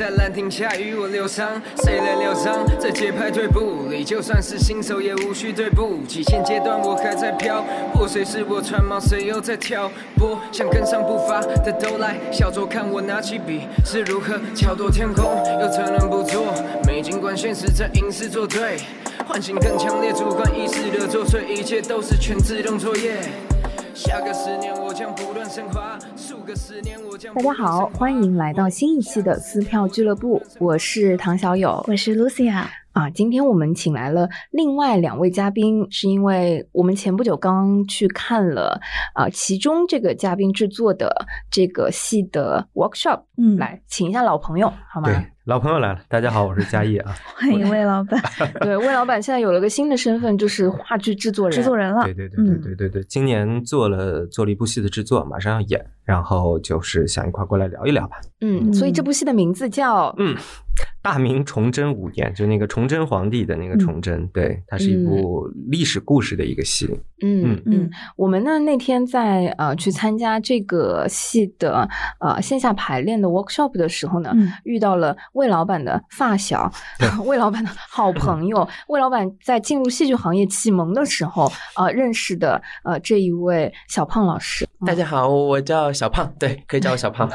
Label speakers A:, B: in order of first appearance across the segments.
A: 在兰亭下与我疗伤？谁来疗伤？在节拍对步里，就算是新手也无需对步。极限阶段我还在飘，破碎是我穿毛，谁又在挑拨？想跟上步伐的都来，小酌看我拿起笔是如何巧夺天工，又怎能不做？没尽管现实在隐私作对，唤醒更强烈主观意识的作祟，一切都是全自动作业。下个十年我将不断升华，
B: 大家好，欢迎来到新一期的撕票俱乐部，我是唐小友，
C: 我是 Lucia。
B: 啊，今天我们请来了另外两位嘉宾，是因为我们前不久刚去看了啊，其中这个嘉宾制作的这个戏的 workshop，
C: 嗯
B: 来请一下老朋友好吗？
D: 对，老朋友来了，大家好，我是嘉义啊。
C: 欢迎魏老板，
B: 对，魏老板现在有了个新的身份，就是话剧制作人。
C: 制作人了
D: 对。对对对对对对，今年做了做了一部戏的制作，马上要演，然后就是想一块儿过来聊一聊吧。
B: 嗯，所以这部戏的名字叫
D: 嗯，大明崇祯五年，就那个崇祯皇帝的那个崇祯，对，它是一部历史故事的一个戏。
B: 嗯
D: 嗯
B: 嗯，我们呢那天在呃去参加这个戏的呃线下排练的 workshop 的时候呢，
C: 嗯
B: 遇到了魏老板的发小，魏老板的好朋友，魏老板在进入戏剧行业启蒙的时候呃认识的呃这一位小胖老师。
E: 大家好，我叫小胖，对，可以叫我小胖。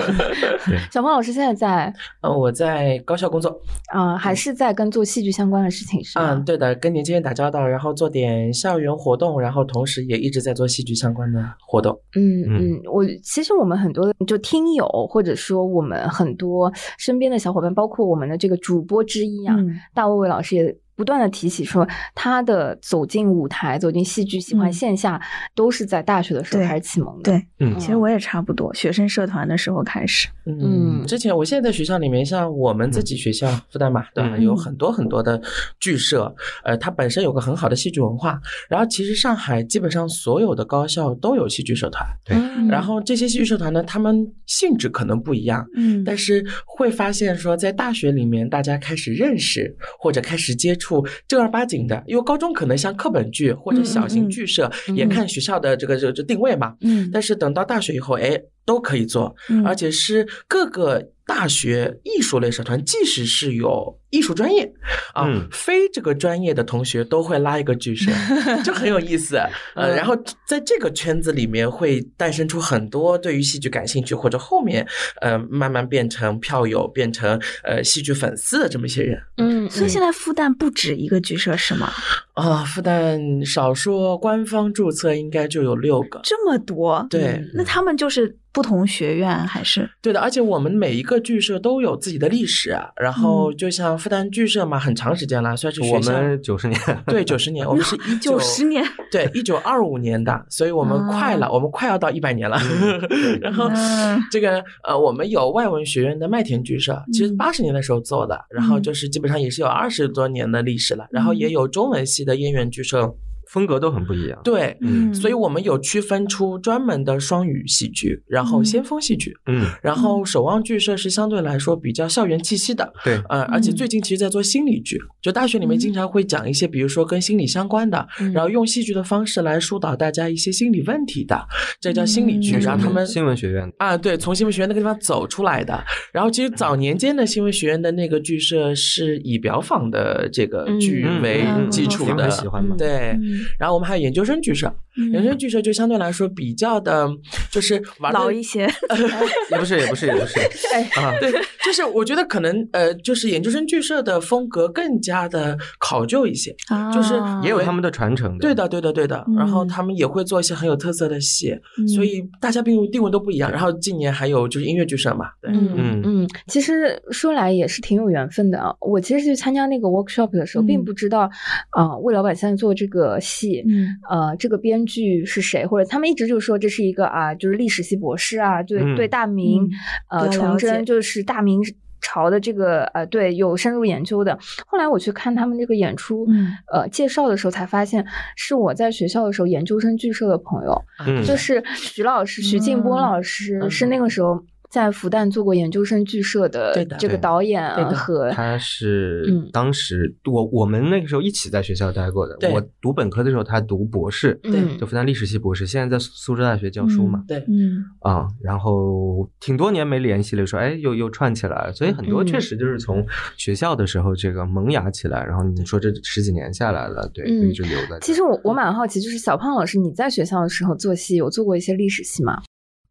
B: 小胖老师现在在
E: 呃，我在高校工作。
B: 嗯还是在跟做戏剧相关的事情是？
E: 嗯，对的，跟年轻人打交道，然后做点校园活动，然后同时也一直在做戏剧相关的活动。
B: 嗯
D: 嗯
B: 嗯，我其实我们很多就听友，或者说我们很多身边的小伙伴，包括我们的这个主播之一啊，
C: 嗯
B: 大卫卫老师也不断的提起说，他的走进舞台、走进戏剧、喜欢
C: 嗯
B: 线下，都是在大学的时候开始启蒙的。
C: 对，
D: 嗯
C: 其实我也差不多，学生社团的时候开始。
B: 嗯
E: 之前我现在在学校里面，像我们自己学校复旦嘛，对吧？
D: 嗯
E: 有很多很多的剧社，呃，它本身有个很好的戏剧文化。然后其实上海基本上所有的高校都有戏剧社团，
D: 对
B: 嗯
E: 然后这些戏剧社团呢，他们性质可能不一样，
C: 嗯
E: 但是会发现说，在大学里面，大家开始认识或者开始接触正儿八经的，因为高中可能像课本剧或者小型剧社，也看学校的这个这个这定位嘛。
C: 嗯
E: 但是等到大学以后，哎，都可以做，
C: 嗯
E: 而且是各个大学艺术类社团，即使是有艺术专业啊，
D: 嗯
E: 非这个专业的同学都会拉一个剧社，就很有意思。呃，然后在这个圈子里面会诞生出很多对于戏剧感兴趣，或者后面呃慢慢变成票友、变成呃戏剧粉丝的这么一些人
B: 嗯，
C: 所以现在复旦不止一个剧社是吗？
E: 啊。复旦少说官方注册应该就有六个。
C: 这么多？
E: 对
C: 那他们就是不同学院还是？
E: 对的，而且我们每一个剧社都有自己的历史啊。然后就像复旦剧社嘛，很长时间了，算是
D: 我。们九十年，
E: 对，九十年，我们是 一
C: 九十年，
E: 对，一九二五年的，所以我们快了，我们快要到一百年了。然后
C: 嗯
E: 这个呃，我们有外文学院的麦田剧社，其实
C: 嗯
E: 八十年的时候做的，然后就是基本上也是有二十多年的历史了。然后也有中文系的燕园剧社，
D: 风格都很不一样。
E: 对，
C: 嗯。
E: 所以我们有区分出专门的双语戏剧，然后
C: 嗯。
E: 先锋戏剧，
D: 嗯，
E: 然后守望剧社是相对来说比较校园气息的。
D: 对，
E: 呃，而且
C: 嗯。
E: 最近其实在做心理剧，就大学里面经常会讲一些，比如说跟心理相关的，
B: 嗯。
E: 然后用戏剧的方式来疏导大家一些心理问题的，这叫心理剧。
C: 嗯。
E: 然后他们
D: 新闻学院。
E: 啊，对，从新闻学院那个地方走出来的。然后其实早年间的新闻学院的那个剧社是以表坊的这个剧
B: 嗯
E: 为基础的，
D: 很喜欢嘛。
E: 对。
C: 嗯
E: 然后我们还有研究生剧社，研究生剧社就相对来说比较的，就是玩
C: 老一些。
D: 也不是，也不是，也不是。
B: 哎
D: 啊，
E: 对，就是我觉得可能呃，就是研究生剧社的风格更加的考究一些，就是
C: 啊
D: 也有他们的传承的。
E: 对的，对的，对的。然后
C: 嗯
E: 他们也会做一些很有特色的戏，
C: 嗯
E: 所以大家并定位都不一样。然后近年还有就是音乐剧社嘛，对，
B: 嗯
D: 嗯
B: 嗯，其实说来也是挺有缘分的啊。我其实去参加那个 workshop 的时候，并
C: 嗯
B: 不知道，啊，魏老板现在做这个戏，
C: 嗯
B: 呃，这个编剧是谁，或者他们一直就说这是一个啊，就是历史系博士啊，对、
D: 嗯
B: 对，大明、
C: 嗯
B: 呃崇祯就是大明朝的这个呃，对有深入研究的。后来我去看他们这个演出，
C: 嗯
B: 呃，介绍的时候才发现是我在学校的时候研究生剧社的朋友，
D: 嗯，
B: 就是徐老师，徐静波
E: 嗯
B: 老师、
E: 嗯
B: 是那个时候。在复旦做过研究生剧社的
E: 对的
B: 这个导演
E: 对的
B: 和
D: 他是
B: 嗯
D: 当时我我们那个时候一起在学校待过的。我读本科的时候，他读博士，
B: 对
D: 就复旦历史系博士，现在在苏州大学教书嘛。
E: 对，
C: 嗯
D: 啊、然后挺多年没联系了，说哎，又又串起来了，所以很多
B: 嗯
D: 确实就是从学校的时候这个萌芽起来，然后你说这十几年下来了，对，一直留在。
B: 其实我我蛮好奇，就是小胖老师，你在学校的时候做戏有做过一些历史戏吗？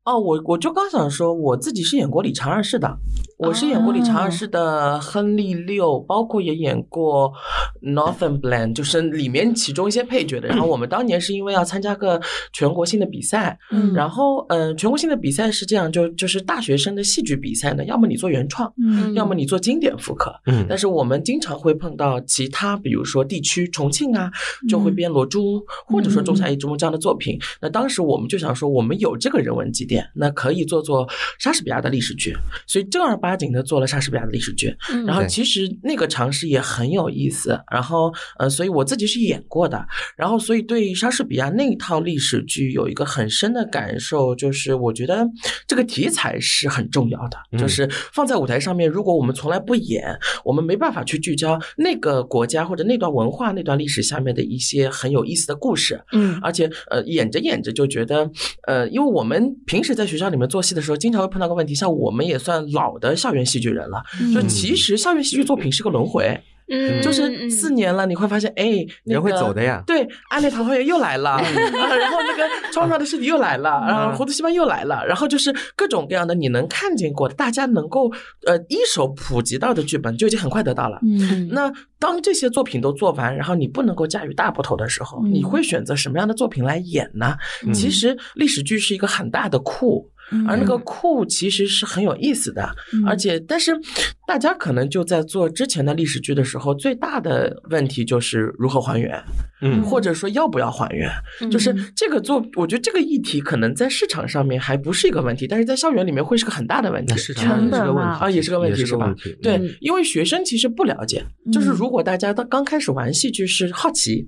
E: 哦，我我就刚想说，我自己是演过李长二世的，我是演过李长二世的亨利六，包括也演过 Northumberland，就是里面其中一些配角的。然后我们当年是因为要参加个全国性的比赛，
C: 嗯
E: 然后嗯、呃全国性的比赛是这样，就就是大学生的戏剧比赛呢，要么你做原创，
C: 嗯
E: 要么你做经典复刻。
D: 嗯
E: 但是我们经常会碰到其他，比如说地区重庆啊，就会编罗珠，或者说仲夏夜之梦这样的作品。那当时我们就想说，我们有这个人文积淀，那可以做做莎士比亚的历史剧，所以正儿八经的做了莎士比亚的历史剧。
B: 嗯。
E: 然后其实那个尝试也很有意思，然后呃，所以我自己是演过的，然后所以对莎士比亚那一套历史剧有一个很深的感受，就是我觉得这个题材是很重要的，
D: 嗯。
E: 就是放在舞台上面，如果我们从来不演，我们没办法去聚焦那个国家或者那段文化、那段历史下面的一些很有意思的故事，
B: 嗯。
E: 而且呃，演着演着就觉得，呃，因为我们平时在学校里面做戏的时候，经常会碰到个问题，像我们也算老的校园戏剧人了，就
D: 嗯。
E: 其实校园戏剧作品是个轮回，
B: 嗯
E: 就是四年了，你会发现，哎，那
D: 人会走的呀。
E: 对，暗恋桃花源又来了，啊然后那个窗上的尸体又来了，然后糊涂戏班又来了，然后就是各种各样的你能看见过的，大家能够呃一手普及到的剧本，就已经很快得到了。
C: 嗯。
E: 那当这些作品都做完，然后你不能够驾驭大部头的时候，
C: 嗯。
E: 你会选择什么样的作品来演呢？
D: 嗯。
E: 其实历史剧是一个很大的库，而那个库其实是很有意思的，
C: 嗯。
E: 而且但是大家可能就在做之前的历史剧的时候，最大的问题就是如何还原，
D: 嗯
E: 或者说要不要还原。就是这个做，我觉得这个议题可能在市场上面还不是一个问题，但是在校园里面会是个很大的问题
D: 那。市场上也是个问题
E: 啊，也是个问题，吧
D: 是个问？题。
E: 对
B: 嗯，
E: 因为学生其实不了解，就是
C: 嗯
E: 如果大家到刚开始玩戏剧是好奇，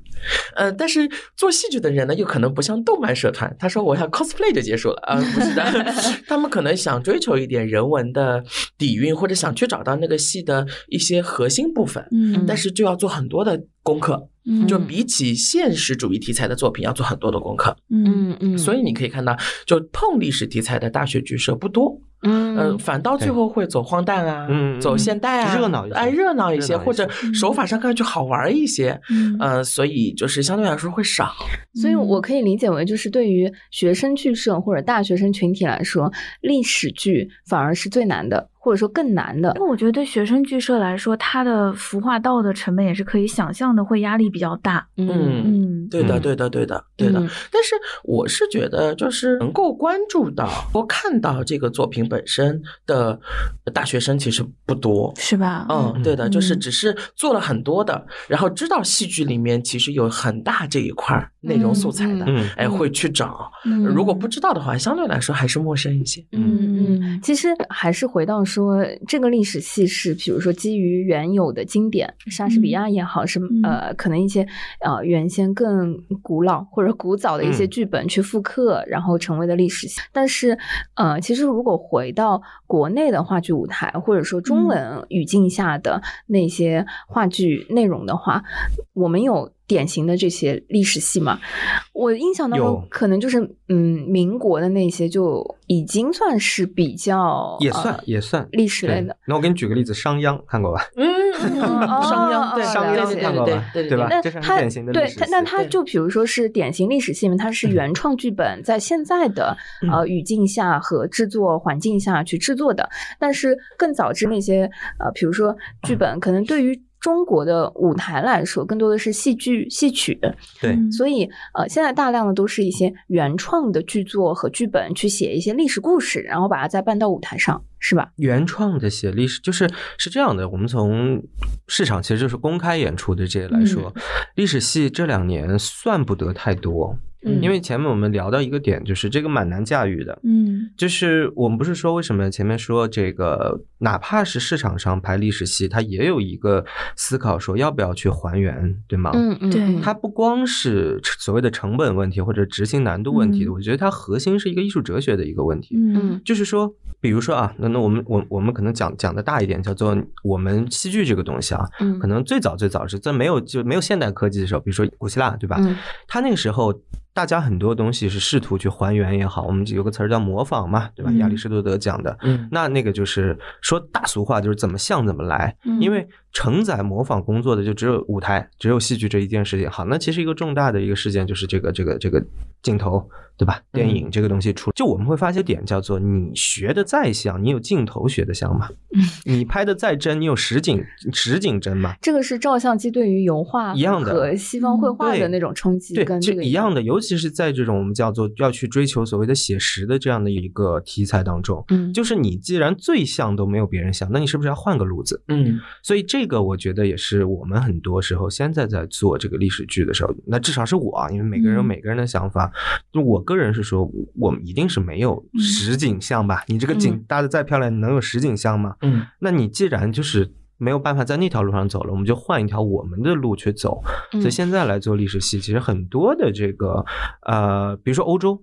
E: 呃，但是做戏剧的人呢，又可能不像动漫社团，他说我要 cosplay 就结束了啊，不是的，他们可能想追求一点人文的底蕴，或者想去找到那个戏的一些核心部分，
C: 嗯。
E: 但是就要做很多的功课，
C: 嗯。
E: 就比起现实主义题材的作品要做很多的功课，
C: 嗯。
B: 嗯嗯，
E: 所以你可以看到，就碰历史题材的大学剧社不多。
B: 嗯。
E: 嗯，反倒最后会走荒诞啊，
D: 嗯嗯
E: 走现代啊，
D: 热闹一些
E: 哎，热闹一些，
D: 热闹一些
E: 或者手法上看上去好玩一些，
C: 嗯。
E: 呃，所以就是相对来说会少。
B: 所以我可以理解为，就是对于学生剧社或者大学生群体来说，历史剧反而是最难的，或者说更难的
C: 因。为我觉得对学生剧社来说，它的服化道的成本也是可以想象的，会压力比较大。
E: 嗯，
C: 嗯
E: 对的，
D: 嗯
E: 对的，对的，对的。
B: 嗯
E: 但是我是觉得，就是能够关注到或看到这个作品本身的大学生其实不多。
C: 是吧？
E: 嗯，对的，就是
C: 嗯
E: 只是做了很多的，然后知道戏剧里面其实有很大这一块儿内容素材的，
D: 嗯
E: 哎，会去找。
C: 嗯
E: 如果不知道的话，相对来说还是陌生一些。
B: 嗯嗯，其实还是回到说，这个历史系是，比如说基于原有的经典，莎士比亚也好，是
C: 嗯
B: 呃，可能一些呃原先更古老或者古早的一些
D: 嗯
B: 剧本去复刻，然后成为的历史系。但是呃，其实如果回到国内的话剧舞台，或者说中
C: 嗯
B: 文语境下的那些话剧内容的话，我们有。典型的这些历史戏嘛，我印象当中可能就是嗯，民国的那些就已经算是比较
D: 也算
B: 呃
D: 也算
B: 历史类的。
D: 那我给你举个例子，商鞅看过吧？
E: 嗯，
B: 哦
E: 商鞅
D: 商鞅
E: 对对对
D: 看过吧？
E: 对对
D: 吧？
B: 那
D: 这是典型的
B: 对它，那它就比如说是典型历史戏里面，它是原创剧本在现在的
D: 嗯
B: 呃语境下和制作环境下去制作的，但是更早之那些呃，比如说剧本，可能对于中国的舞台来说，更多的是戏剧戏曲，
D: 对
C: 嗯
B: 所以呃，现在大量的都是一些原创的剧作和剧本去写一些历史故事，然后把它再搬到舞台上，是吧？
D: 原创的写历史，就是是这样的。我们从市场其实就是公开演出的这些来说，历史戏这两年算不得太多。
C: 嗯
D: 因为前面我们聊到一个点，就是这个蛮难驾驭的。
C: 嗯
D: 就是我们不是说为什么前面说这个，哪怕是市场上拍历史戏，它也有一个思考说要不要去还原，对吗？
B: 嗯嗯，
C: 对
B: 嗯
D: 它不光是所谓的成本问题或者执行难度问题我觉得它核心是一个艺术哲学的一个问题。
C: 嗯
D: 就是说，比如说啊，那那我们我我们可能讲讲的大一点，叫做我们戏剧这个东西啊，
B: 嗯
D: 可能最早最早是在没有就没有现代科技的时候，比如说古希腊，对吧？
B: 嗯
D: 它那个时候。大家很多东西是试图去还原也好，我们有个词儿叫模仿嘛，对吧？
C: 嗯
D: 亚里士多德讲的，
E: 嗯
D: 那那个就是说大俗话，就是怎么像怎么来，
C: 嗯
D: 因为承载模仿工作的就只有舞台，只有戏剧这一件事情。好，那其实一个重大的一个事件就是这个这个这个镜头，对吧？电影这个东西出，就我们会发现点叫做你学的再像，你有镜头学的像吗？你拍的再真，你有实景实景真吗？
B: 这个是照相机对于油画
D: 一样的
B: 和西方绘画的那种冲击，
D: 对，
B: 这个
D: 就一样的，尤其是在这种我们叫做要去追求所谓的写实的这样的一个题材当中，
B: 嗯，
D: 就是你既然最像都没有别人像，那你是不是要换个路子？
E: 嗯
D: 所以这个我觉得也是我们很多时候现在在做这个历史剧的时候，那至少是我啊，因为每个人有
C: 嗯
D: 每个人的想法。就我个人是说，我们一定是没有
C: 嗯
D: 实景像吧？你这个景
B: 嗯
D: 搭的再漂亮，你能有实景像吗？
E: 嗯
D: 那你既然就是没有办法在那条路上走了，我们就换一条我们的路去走。
B: 嗯
D: 所以现在来做历史系，其实很多的这个呃，比如说欧洲。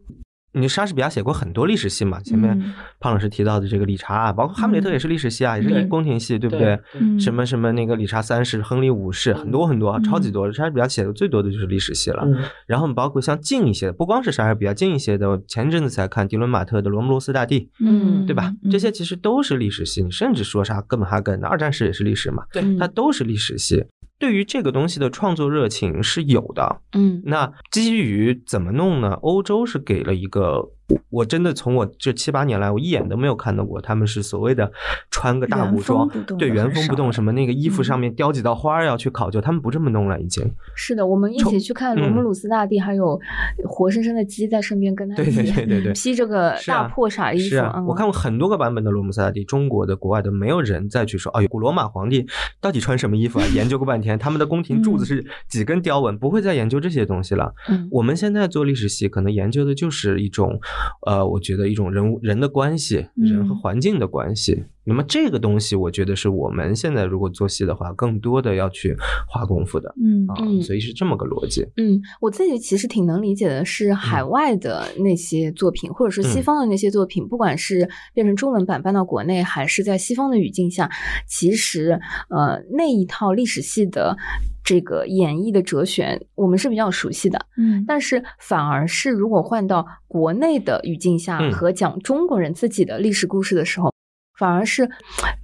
D: 你莎士比亚写过很多历史戏嘛？前面
C: 嗯
D: 胖老师提到的这个理查啊，包括哈姆雷特也是历史戏啊，也是
E: 对
D: 宫廷戏，对不
E: 对
D: 什么什么那个理查三世、亨利五世，很多很多，
C: 嗯
D: 超级多。莎士比亚写的最多的就是历史戏了。
E: 嗯
D: 然后包括像近一些的，不光是莎士比亚，近一些的，前阵子才看迪伦马特的《罗姆罗斯大帝》，
B: 嗯
D: 对吧？这些其实都是历史戏。你甚至说啥哥本哈根的二战史也是历史嘛，
E: 对
B: 嗯
D: 它都是历史戏。对于这个东西的创作热情是有的。
B: 嗯
D: 那基于怎么弄呢？欧洲是给了一个，我我真的从我这七八年来，我一眼都没有看到过他们是所谓的穿个大
C: 原
D: 武装对原封不动，什么那个衣服
C: 嗯
D: 上面雕几道花儿要去考究，他们不这么弄了，已经。
B: 是的，我们一起去看罗姆
D: 嗯
B: 鲁斯大帝，还有活生生的鸡在身边跟他
D: 对
B: 一起
D: 对对对对
B: 披着个大破傻衣服。
D: 是啊，
B: 嗯
D: 我看过很多个版本的罗姆斯大帝，中国的、国外的，没有人再去说，哎呦，古罗马皇帝到底穿什么衣服啊？研究过半天，他们的宫廷柱子是几根雕纹，不会再研究这些东西了。
B: 嗯
D: 我们现在做历史系，可能研究的就是一种，呃，我觉得一种人物人的关系，人和
C: 嗯
D: 环境的关系。那么这个东西，我觉得是我们现在如果做戏的话，更多的要去花功夫的
C: 嗯
D: 啊，
B: 嗯
D: 所以是这么个逻辑。
B: 嗯，我自己其实挺能理解的，是海外的那些作品，或者是西
D: 嗯
B: 方的那些作品，不管是变成中文版搬到国内，还是在西方的语境下，其实呃那一套历史系的这个演绎的哲学，我们是比较熟悉的。
C: 嗯
B: 但是反而是如果换到国内的语境下
D: 嗯
B: 和讲中国人自己的历史故事的时候，反而是，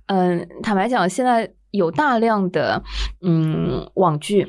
B: 嗯，坦白讲，现在有大量的嗯网剧、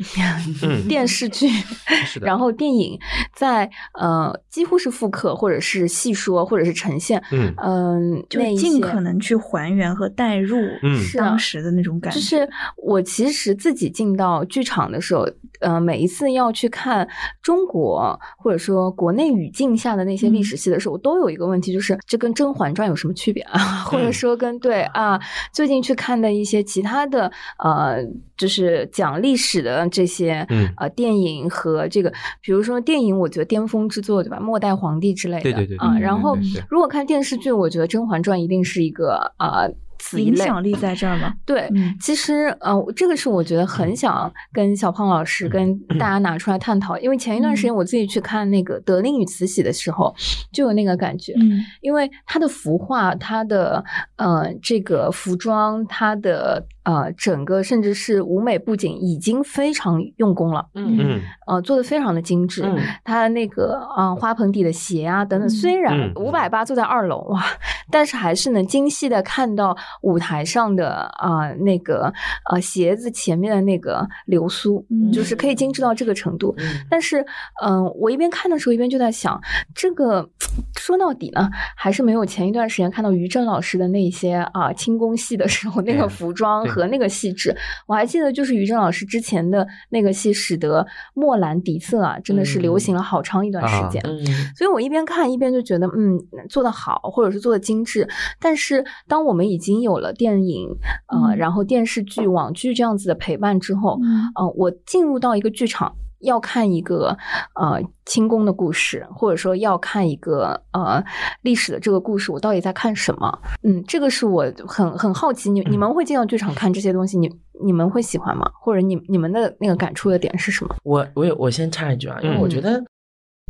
D: 嗯
B: 电视剧，然后电影在呃几乎是复刻或者是细说或者是呈现，
D: 嗯
B: 嗯，
C: 就尽可能去还原和代入
D: 嗯
C: 当时的那种感觉。
B: 就是我其实自己进到剧场的时候，呃，每一次要去看中国或者说国内语境下的那些历史戏的时候，我都有一个问题，就是这跟《甄嬛传》有什么区别啊？或者说跟对啊，最近去看的一些其他的呃，就是讲历史的这些
D: 嗯
B: 呃电影和这个，比如说电影，我觉得巅峰之作对吧？末代皇帝之类的，
D: 对对对对
B: 啊，然后如果看电视剧，我觉得《甄嬛传》一定是一个啊。此一类
C: 影响力在这儿吗？
B: 对，
C: 嗯。
B: 其实呃，这个是我觉得很想跟小胖老师跟 大家拿出来探讨，因为前一段时间我自己去看那个《德令与慈禧》的时候，就有那个感觉，
C: 嗯。
B: 因为它的服化、它的呃这个服装、它的呃整个甚至是舞美布景已经非常用功了，
E: 嗯。
D: 嗯
B: 呃，做的非常的精致。
E: 嗯。
B: 它那个呃花盆底的鞋啊等等，虽然
D: 嗯。
B: 五百八坐在二楼哇，但是还是能精细的看到舞台上的啊、那个呃鞋子前面的那个流苏，
C: 嗯
B: 就是可以精致到这个程度。
E: 嗯
B: 但是，嗯、我一边看的时候，一边就在想，这个说到底呢，还是没有前一段时间看到于正老师的那些啊轻功戏的时候那个服装和那个细致。我还记得，就是于正老师之前的那个戏，使得墨兰底色啊，真的是流行了好长一段时间。
E: 嗯
B: 所以我一边看一边就觉得，嗯，做得好，或者是做的精致。但是当我们已经有了电影，呃，
C: 嗯
B: 然后电视剧、网剧这样子的陪伴之后，
C: 嗯
B: 呃，我进入到一个剧场。要看一个呃清宫的故事，或者说要看一个呃历史的这个故事，我到底在看什么？嗯，这个是我很很好奇，你你们会进到剧场看这些东西，你你们会喜欢吗？或者你你们的那个感触的点是什么？
E: 我我有我先插一句啊，因为我觉得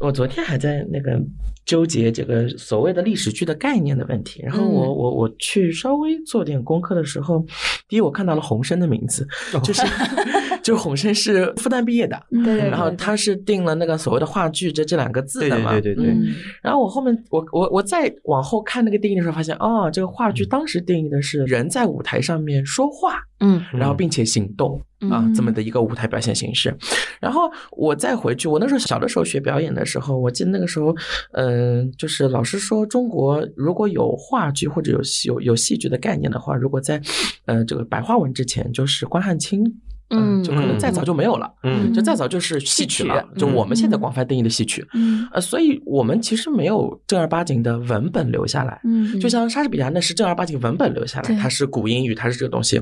E: 我昨天还在那个纠结这个所谓的历史剧的概念的问题，然后我、
B: 嗯。
E: 我我去稍微做点功课的时候，第一我看到了洪生的名字，就是 就洪生是复旦毕业的，
C: 嗯
B: 对对
E: 然后他是定了那个所谓的话剧这这两个字的嘛，
D: 对对对对，
B: 嗯。
E: 然后我后面我我我再往后看那个定义的时候，发现哦，这个话剧当时定义的是人在舞台上面说话，
B: 嗯。
E: 然后并且行动。啊，
C: 嗯
E: 这么的一个舞台表现形式，然后我再回去，我那时候小的时候学表演的时候，我记得那个时候，嗯、就是老师说，中国如果有话剧或者有戏有有戏剧的概念的话，如果在，呃，这个白话文之前，就是关汉卿，
B: 嗯
E: 就可能再早就没有了，
D: 嗯
E: 就再早就是戏曲了，
B: 曲
E: 就我们现在
C: 嗯
E: 广泛定义的戏曲，
C: 嗯。
E: 呃，所以我们其实没有正儿八经的文本留下来，
C: 嗯
E: 就像莎士比亚那是正儿八经文本留下来，它是古英语，它是这个东西，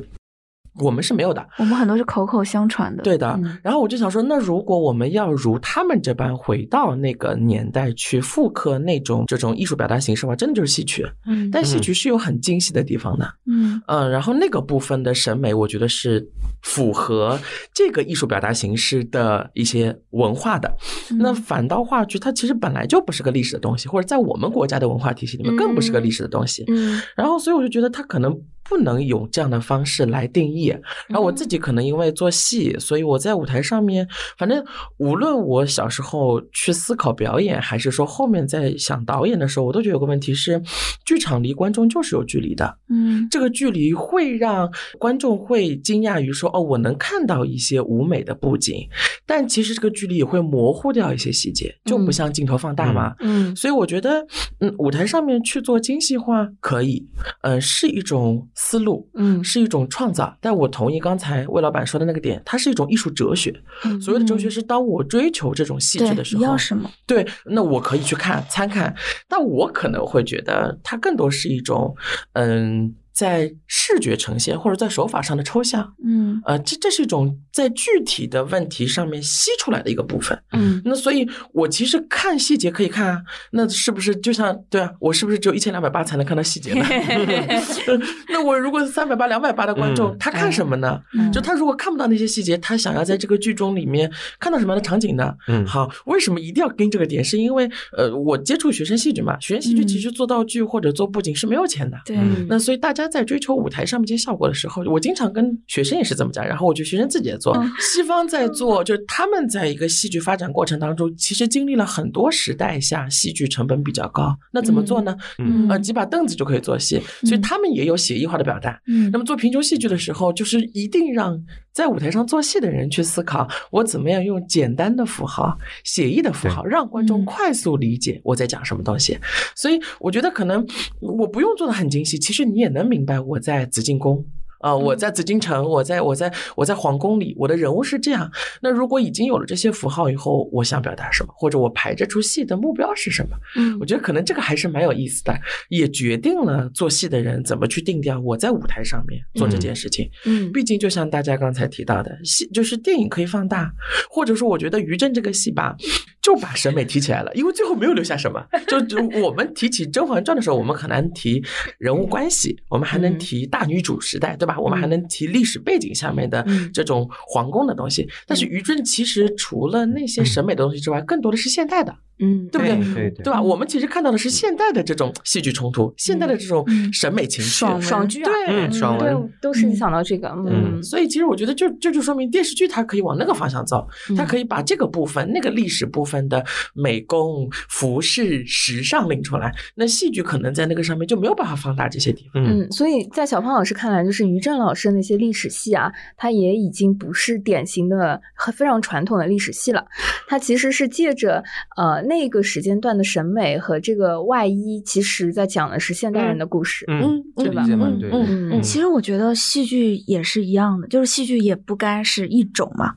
E: 我们是没有的。
C: 我们很多是口口相传的，
E: 对的
B: 嗯，
E: 然后我就想说，那如果我们要如他们这般回到那个年代去复刻那种这种艺术表达形式的话，真的就是戏曲。
C: 嗯，
E: 但戏曲是有很精细的地方的，
C: 嗯
E: 嗯，然后那个部分的审美，我觉得是符合这个艺术表达形式的一些文化的。
C: 嗯
E: 那反倒话剧，它其实本来就不是个历史的东西，或者在我们国家的文化体系里面更不是个历史的东西。
B: 嗯
E: 然后，所以我就觉得它可能不能用这样的方式来定义。然后我自己可能因为做戏，所以我在舞台上面，反正无论我小时候去思考表演，还是说后面在想导演的时候，我都觉得有个问题是，剧场离观众就是有距离的。
C: 嗯
E: 这个距离会让观众会惊讶于说，哦，我能看到一些舞美的布景，但其实这个距离也会模糊掉一些细节，就不
B: 嗯
E: 像镜头放大嘛。
B: 嗯
E: 所以我觉得，嗯，舞台上面去做精细化可以，嗯、是一种思路，
B: 嗯
E: 是一种创造。但我同意刚才魏老板说的那个点，它是一种艺术哲学。
B: 嗯
E: 所谓的哲学是，当我追求这种细致的时候，
C: 你要什么？
E: 对，那我可以去看参看，但我可能会觉得它更多是一种，嗯，在视觉呈现或者在手法上的抽象，
C: 嗯
E: 呃，这这是一种在具体的问题上面吸出来的一个部分。
B: 嗯
E: 那所以，我其实看细节可以看啊，那是不是就像对啊？我是不是只有一千两百八才能看到细节呢？那我如果三百八、两百八的观众，
D: 嗯
E: 他看什么呢？
C: 嗯
E: 就他如果看不到那些细节，他想要在这个剧中里面看到什么样的场景呢？
D: 嗯
E: 好，为什么一定要跟这个点？是因为呃，我接触学生戏剧嘛，学生戏剧
C: 嗯
E: 其实做道具或者做布景是没有钱的。
C: 对
D: 嗯
E: 那所以大家在追求舞台上面这些效果的时候，我经常跟学生也是这么讲，然后我觉得学生自己也做，
C: 嗯
E: 西方在做，就是他们在一个戏剧发展过程当中，其实经历了很多时代下戏剧成本比较高，那怎么做呢？
D: 嗯
E: 呃，几把凳子就可以做戏，所以他们也有写意化的表达。
C: 嗯
E: 那么做贫穷戏剧的时候，就是一定让在舞台上做戏的人去思考，我怎么样用简单的符号、写意的符号，让观众
C: 嗯
E: 快速理解我在讲什么东西。所以我觉得可能我不用做的很精细，其实你也能明白我在紫禁宫。啊、我在紫禁城，我在我在我在皇宫里，我的人物是这样。那如果已经有了这些符号以后，我想表达什么，或者我排这出戏的目标是什么？
B: 嗯
E: 我觉得可能这个还是蛮有意思的，也决定了做戏的人怎么去定调我在舞台上面做这件事情。
B: 嗯
E: 毕竟就像大家刚才提到的，戏就是电影可以放大，或者说我觉得于正这个戏吧，就把审美提起来了，因为最后没有留下什么。就就我们提起《甄嬛传》的时候，我们很难提人物关系，我们还能提大女主时代，对吧？我们还能提历史背景下面的
B: 嗯
E: 这种皇宫的东西。但是于正其实除了那些审美的东西之外，更多的是现代的。
B: 嗯
E: 对不对？
D: 对对对
E: 对吧？我们其实看到的是现代的这种戏剧冲突，现代的这种
C: 嗯
E: 审美情绪。
B: 爽爽剧啊，
E: 对
D: 嗯爽
B: 对
D: 文，
B: 都是想到这个，嗯
E: 所以其实我觉得就这就说明电视剧它可以往那个方向走，它可以把这个部分、那个历史部分的美工、服饰、时尚拎出来。那戏剧可能在那个上面就没有办法放大这些地方。
D: 嗯
B: 嗯，所以在小胖老师看来，就是于正老师那些历史戏啊，它也已经不是典型的、非常传统的历史戏了。它其实是借着呃那个时间段的审美和这个外衣，其实在讲的是现代人的故事。
D: 嗯，
B: 对吧
E: 嗯。嗯
B: 嗯
C: 其实我觉得戏剧也是一样的，就是戏剧也不该是一种嘛，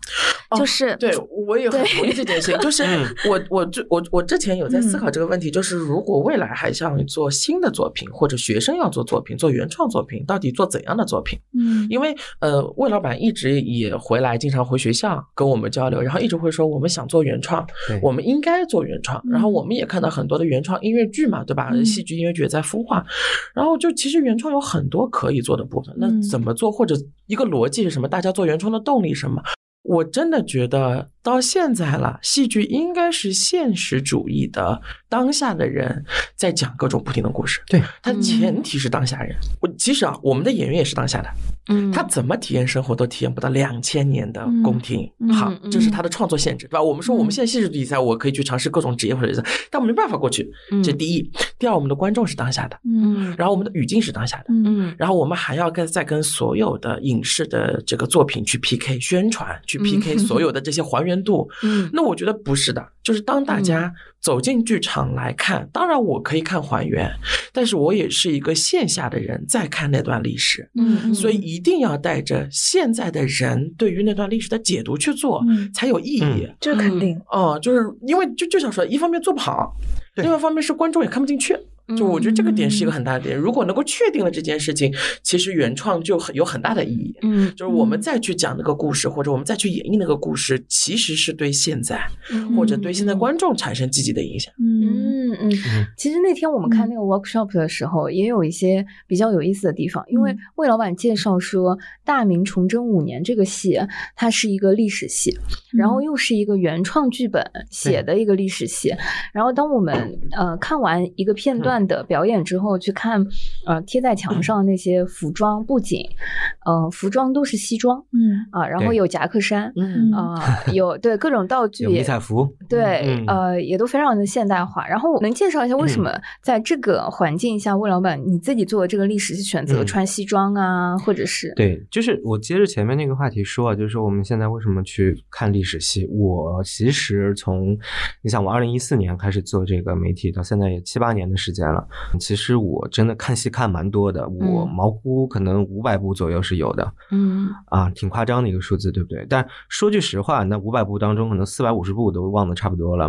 C: 就是
E: 对，我也很同意这件事情。就 是
D: 嗯
E: 我我之我我之前有在思考这个问题，就是如果未来还想做新的作品，或者学生要做作品，做原创作品，到底做怎样的作品？
C: 嗯
E: 因为呃，魏老板一直也回来，经常回学校跟我们交流，然后一直会说我们想做原创，我们应该做原创。然后
C: 嗯
E: 我们也看到很多的原创音乐剧嘛，对吧？
C: 嗯
E: 戏剧、音乐剧也在孵化。然后就其实原创有很多可以做的部分，那
C: 嗯
E: 怎么做或者一个逻辑是什么？大家做原创的动力是什么？我真的觉得到现在了，戏剧应该是现实主义的当下的人在讲各种不停的故事。
D: 对，
E: 它前提是当下人。我其实啊，我们的演员也是当下的，
B: 嗯
E: 他怎么体验生活都体验不到两千年的宫廷。
C: 嗯
E: 好
B: 嗯，
E: 这是他的创作限制，对吧？我们说我们
B: 嗯
E: 现在戏剧比赛，我可以去尝试各种职业或者比赛，但我没办法过去。
B: 嗯
E: 这第一，第二，我们的观众是当下的，
C: 嗯
E: 然后我们的语境是当下的。
C: 嗯
B: 嗯
E: 然后我们还要跟再跟所有的影视的这个作品去 PK 宣传，去 PK 所有的这些还原度。
B: 嗯
E: 那我觉得不是的，就是当大家走进剧场来看，当然我可以看还原，但是我也是一个线下的人在看那段历史，
C: 嗯
E: 所以一定要带着现在的人对于那段历史的解读去做，
C: 嗯
E: 才有意义。
D: 嗯
C: 这肯定
E: 哦，就是因为就就想说，一方面做不好，另外一方面是观众也看不进去。就我觉得这个点是一个很大的点，如果能够确定了这件事情，其实原创就很有很大的意义。
B: 嗯。
E: 就是我们再去讲那个故事，或者我们再去演绎那个故事，其实是对现在或者对现在观众产生积极的影响。
C: 嗯。
B: 嗯嗯，其实那天我们看那个 workshop 的时候，也有一些比较有意思的地方。因为
C: 嗯。
B: 魏老板介绍说，《大明崇祯五年》这个戏，它是一个历史戏，然后又是一个原创剧本写的一个历史戏。然后当我们呃看完一个片段的表演之后，去看呃贴在墙上那些服装布景，呃，服装都是西装
C: 嗯
B: 啊，然后有夹克衫。
E: 嗯
B: 啊、有对各种道具
D: 有迷彩服，
B: 对，
D: 嗯
B: 呃，也都非常的现代化。然后能介绍一下为什么在这个环境下，魏老板你自己做的这个历史是选择
D: 嗯
B: 穿西装啊，或者是
D: 对，就是我接着前面那个话题说啊，就是说我们现在为什么去看历史戏？我其实从你想，我二零一四年开始做这个媒体，到现在也七八年的时间了。其实我真的看戏看蛮多的，我
B: 嗯
D: 毛估可能五百部左右是有的
B: 嗯
D: 啊，挺夸张的一个数字，对不对？但说句实话，那五百部当中，可能四百五十部都忘得差不多了。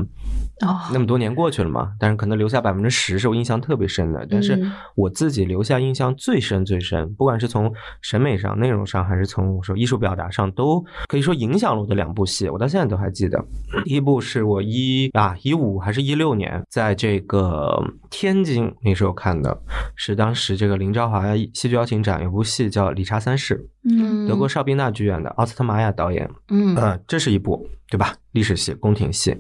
B: 哦，
D: 那么多年过去了嘛，但是可能留下百分之十是我印象特别深的。但是
B: 嗯
D: 我自己留下印象最深最深，不管是从审美上、内容上，还是从我说艺术表达上，都可以说影响了我的两部戏，我到现在都还记得。第一部是我一啊一五还是一六年，在这个天津那时候看的，是当时这个林兆华戏剧邀请展有部戏叫《理查三世》，
C: 嗯
D: 德国邵宾纳剧院的奥斯特玛雅导演
B: 嗯
D: 呃，这是一部对吧？历史戏、宫廷戏。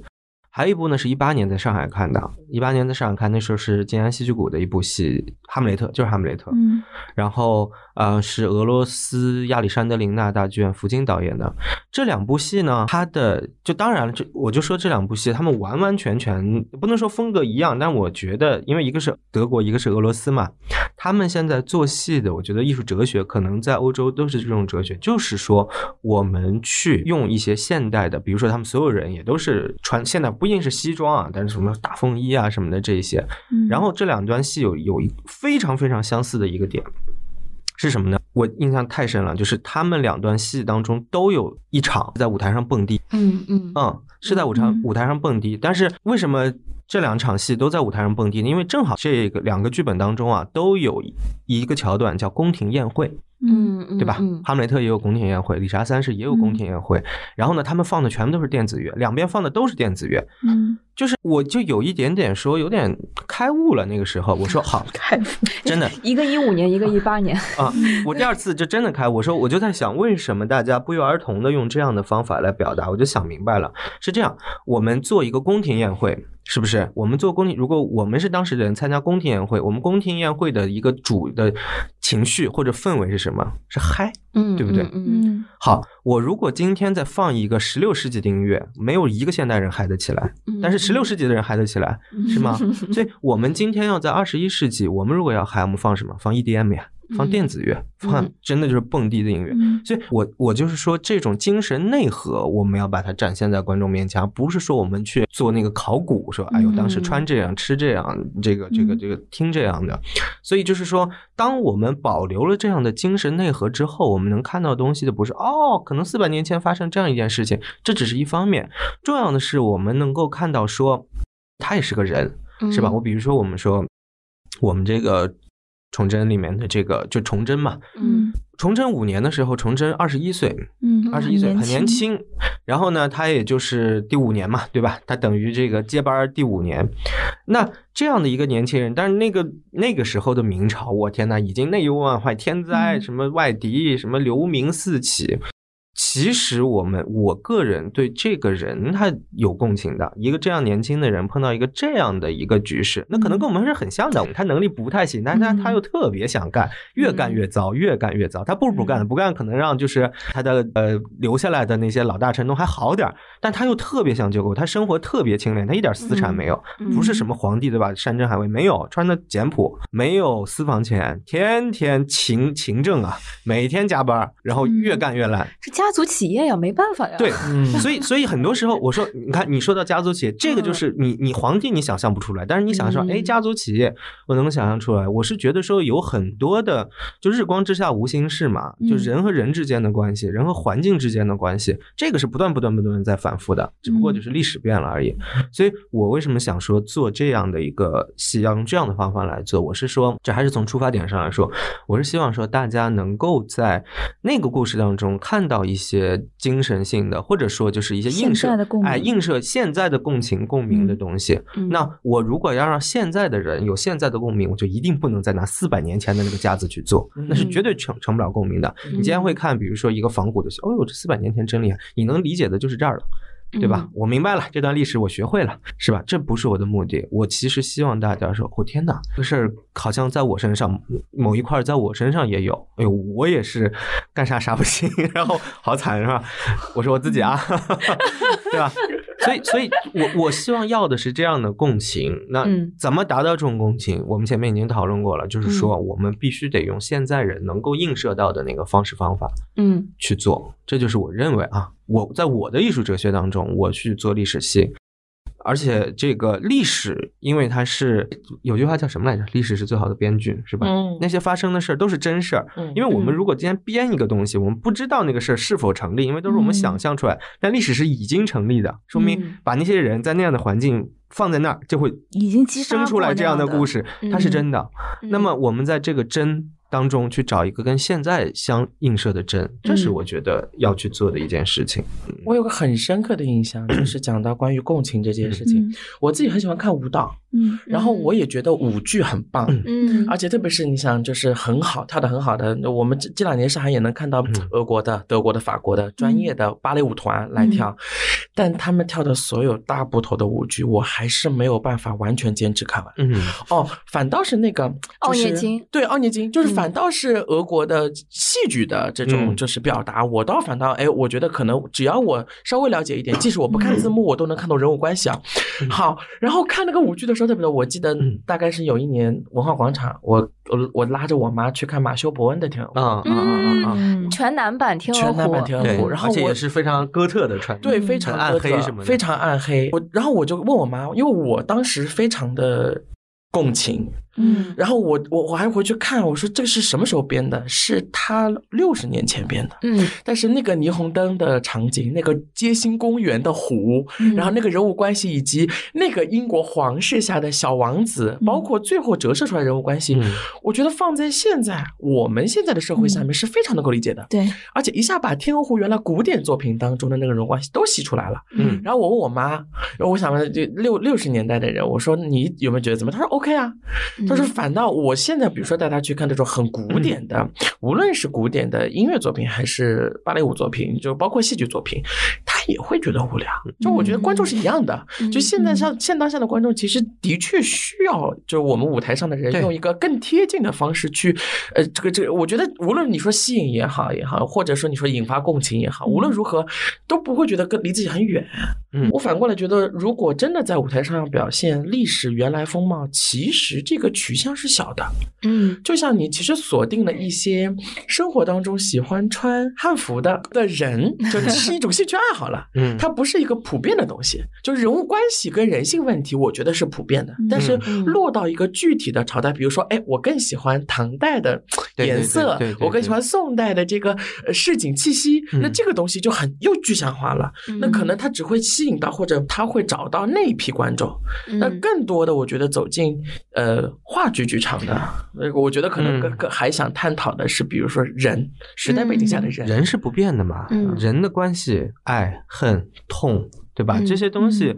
D: 还有一部呢，是一八年在上海看的，一八年在上海看，那时候是静安戏剧谷的一部戏《哈姆雷特》，就是《哈姆雷特》。
C: 嗯
D: 然后呃，是俄罗斯亚历山德林娜大剧院福金导演的。这两部戏呢，它的就当然了，这我就说这两部戏，他们完完全全不能说风格一样，但我觉得，因为一个是德国，一个是俄罗斯嘛，他们现在做戏的，我觉得艺术哲学可能在欧洲都是这种哲学，就是说我们去用一些现代的，比如说他们所有人也都是穿现代，不一定是西装啊，但是什么大风衣啊什么的这一些，
C: 嗯。
D: 然后这两段戏有有一非常非常相似的一个点是什么呢？我印象太深了，就是他们两段戏当中都有一场在舞台上蹦迪，
B: 嗯嗯
D: 嗯，是在舞台
C: 嗯
D: 舞台上蹦迪，但是为什么？这两场戏都在舞台上蹦迪呢，因为正好这个两个剧本当中啊，都有一个桥段叫宫廷宴会，
C: 嗯
B: 嗯，
D: 对吧？
B: 嗯
D: 哈姆雷特也有宫廷宴会，理查三世也有宫廷宴会。然后呢，他们放的全部都是电子乐，两边放的都是电子乐。
C: 嗯
D: 就是我就有一点点说有点开悟了。那个时候我说好，
C: 开悟
D: 真的
B: 一个一五年，一个一八年，
D: 啊，我第二次就真的开悟，我说我就在想，为什么大家不约而同的用这样的方法来表达？我就想明白了，是这样，我们做一个宫廷宴会。是不是？我们做宫廷，如果我们是当事人参加宫廷宴会，我们宫廷宴会的一个主的情绪或者氛围是什么？是嗨。
B: 嗯，
D: 对不对
B: 嗯
D: 好，我如果今天再放一个十六世纪的音乐，没有一个现代人嗨得起来，
B: 嗯，
D: 但是十六世纪的人嗨得起来，是吗？所以我们今天要在二十一世纪，我们如果要嗨，我们放什么？放 EDM 呀，放电子乐，放真的就是蹦迪的音乐。
C: 嗯。
D: 所以我我就是说，这种精神内核，我们要把它展现在观众面前，而不是说我们去做那个考古，说哎呦，当时穿这样、吃这样，这个这个这个听这样的。所以就是说，当我们保留了这样的精神内核之后，我们能看到的东西的不是哦，可能四百年前发生这样一件事情，这只是一方面，重要的是我们能够看到说，他也是个人，是吧？
B: 嗯
D: 我比如说，我们说我们这个崇祯里面的这个就崇祯嘛，
B: 嗯
D: 崇祯五年的时候，崇祯二十一岁，
C: 嗯，
D: 二十一岁很年
C: 轻，
D: 然后呢，他也就是第五年嘛，对吧？他等于这个接班儿第五年。那这样的一个年轻人，但是那个那个时候的明朝，我天呐，已经内忧外患、天灾，
C: 嗯
D: 什么外敌，什么流民四起。其实我们我个人对这个人他有共情的，一个这样年轻的人碰到一个这样的一个局势，那可能跟我们是很像的。他能力不太行，但是他他又特别想干，越干越糟，越干越糟。他不如不干，不干可能让就是他的呃留下来的那些老大臣都还好点儿，但他又特别想救国，他生活特别清廉，他一点私产没有，不是什么皇帝对吧？山珍海味没有，穿的简朴，没有私房钱，天天勤勤政啊，每天加班，然后越干越烂。
B: 是家族企业呀，没办法呀。
D: 对，
E: 嗯
D: 所以所以很多时候我说，你看你说到家族企业，这个就是你你皇帝你想象不出来，但是你想象，
B: 嗯
D: 哎，家族企业我能够想象出来。我是觉得说有很多的，就日光之下无心事嘛，就
C: 嗯
D: 人和人之间的关系，人和环境之间的关系，这个是不断不断不断地在反复的，只不过就是历史变了而已。所以我为什么想说做这样的一个戏，要用这样的方法来做？我是说，这还是从出发点上来说，我是希望说大家能够在那个故事当中看到一些精神性的，或者说就是一些映射
C: 现在的共鸣
D: 哎，映射现在的共情共鸣的东西。
B: 嗯
D: 那我如果要让现在的人有现在的共鸣，我就一定不能再拿四百年前的那个架子去做，那是绝对成成不了共鸣的。你今天会看，比如说一个仿古的戏，哦呦，这四百年前真厉害，你能理解的就是这儿了。对吧？我明白了，这段历史我学会了，是吧？这不是我的目的，我其实希望大家说，我、天哪，这个事儿好像在我身上某一块儿在我身上也有，哎呦，我也是干啥啥不行，然后好惨是吧？我说我自己啊，对吧？所以，所以我我希望要的是这样的共情。那
B: 嗯
D: 怎么达到这种共情？我们前面已经讨论过了，就是说我们必须得用现在人能够映射到的那个方式方法。
B: 嗯
D: 去做，这就是我认为啊，我在我的艺术哲学当中，我去做历史系，而且这个历史，因为它是有句话叫什么来着？历史是最好的编剧，是吧？
E: 嗯。
D: 那些发生的事儿都是真事儿，
E: 嗯。
D: 因为我们
B: 嗯。
D: 如果今天编一个东西，我们不知道那个事儿是否成立，因为都是我们想象出来，但历史是已经成立的，说明
B: 嗯。
D: 把那些人在那样的环境放在那儿，就会
C: 已经
D: 生出来这样
C: 的
D: 的故事，它是真的。
B: 嗯。
D: 那么我们在这个真当中去找一个跟现在相映射的真，这是
B: 嗯
D: 我觉得要去做的一件事情。
E: 我有个很深刻的印象，就是讲到关于共情这件事情。
C: 嗯
E: 我自己很喜欢看舞蹈，
C: 嗯。
E: 然后我也觉得舞剧很棒。
B: 嗯。
E: 而且特别是你想，就是很好跳的很好的，我们这这两年上海也能看到
D: 嗯。
E: 俄国的、德国的、法国的专业的芭蕾舞团来跳，但他们跳的所有大部头的舞剧，我还是没有办法完全坚持看完。
D: 嗯。
E: 哦，反倒是那个 就是
B: 奥涅金
E: 对奥涅金，就是
B: 嗯。
E: 反倒是俄国的戏剧的这种
D: 嗯。
E: 就是表达，我倒反倒哎，我觉得可能只要我稍微了解一点，即使我不看字幕，我都能看懂人物关系啊。好，然后看那个舞剧的时候，特别的，我记得
D: 嗯
E: 大概是有一年文化广场，我我我拉着我妈去看马修伯恩的天鹅湖。
D: 啊啊啊啊啊！
C: 嗯
B: 全男版天鹅湖，
E: 全男版天鹅湖，然后
D: 而且
E: 我
D: 也是非常哥特的穿，
E: 对，
B: 嗯
E: 非常
D: 暗
E: 哥特
D: 黑什么的
E: 非常暗黑。我然后我就问我妈，因为我当时非常的共情，
C: 嗯
E: 然后我我我还回去看，我说这个是什么时候编的？是他六十年前编的。
B: 嗯
E: 但是那个霓虹灯的场景，那个街心公园的湖，
C: 嗯
E: 然后那个人物关系，以及那个英国皇室下的小王子，包括最后折射出来人物关系，
D: 嗯
E: 我觉得放在现在我们现在的社会下面是非常能够理解的。
C: 对，
E: 而且一下把天鹅湖原来古典作品当中的那个人物关系都吸出来了。
D: 嗯
E: 然后我问我妈，然后我想问，就六六十年代的人，我说你有没有觉得怎么？她说 OK 啊，她说反倒我现在比如说带他去看这种很古典的，无论是古典的音乐作品还是芭蕾舞作品，就包括戏剧作品，他也会觉得无聊。就我觉得观众是一样的，就现在上现当下的观众其实的确需要，就是我们舞台上的人用一个更贴近的方式去，呃，这个这个，我觉得无论你说吸引也好也好，或者说你说引发共情也好，无论如何都不会觉得跟离自己很远。
D: 嗯
E: 我反过来觉得，如果真的在舞台上要表现历史原来风貌，其实这个取向是小的。
B: 嗯
E: 就像你其实锁定了一些生活当中喜欢穿汉服的的人，就 是一种兴趣爱好了。
D: 嗯
E: 它不是一个普遍的东西，就人物关系跟人性问题，我觉得是普遍的。但是
B: 嗯
E: 落到一个具体的朝代，比如说，哎，我更喜欢唐代的颜色
D: 对对，对
E: 我更喜欢宋代的这个呃市井气息，那
D: 嗯
E: 这个东西就很又具象化了。那可能它只会吸引到或者他会找到那一批观众。那
B: 嗯。
E: 更多的，我觉得走进呃话剧剧场的，呃我觉得可能
D: 嗯。
E: 更更还想探讨的是，比如说人时代背景下的人，
D: 人是不变的嘛，
B: 嗯。
D: 人的关系，爱、恨、痛，对吧？
B: 嗯
D: 这些东西，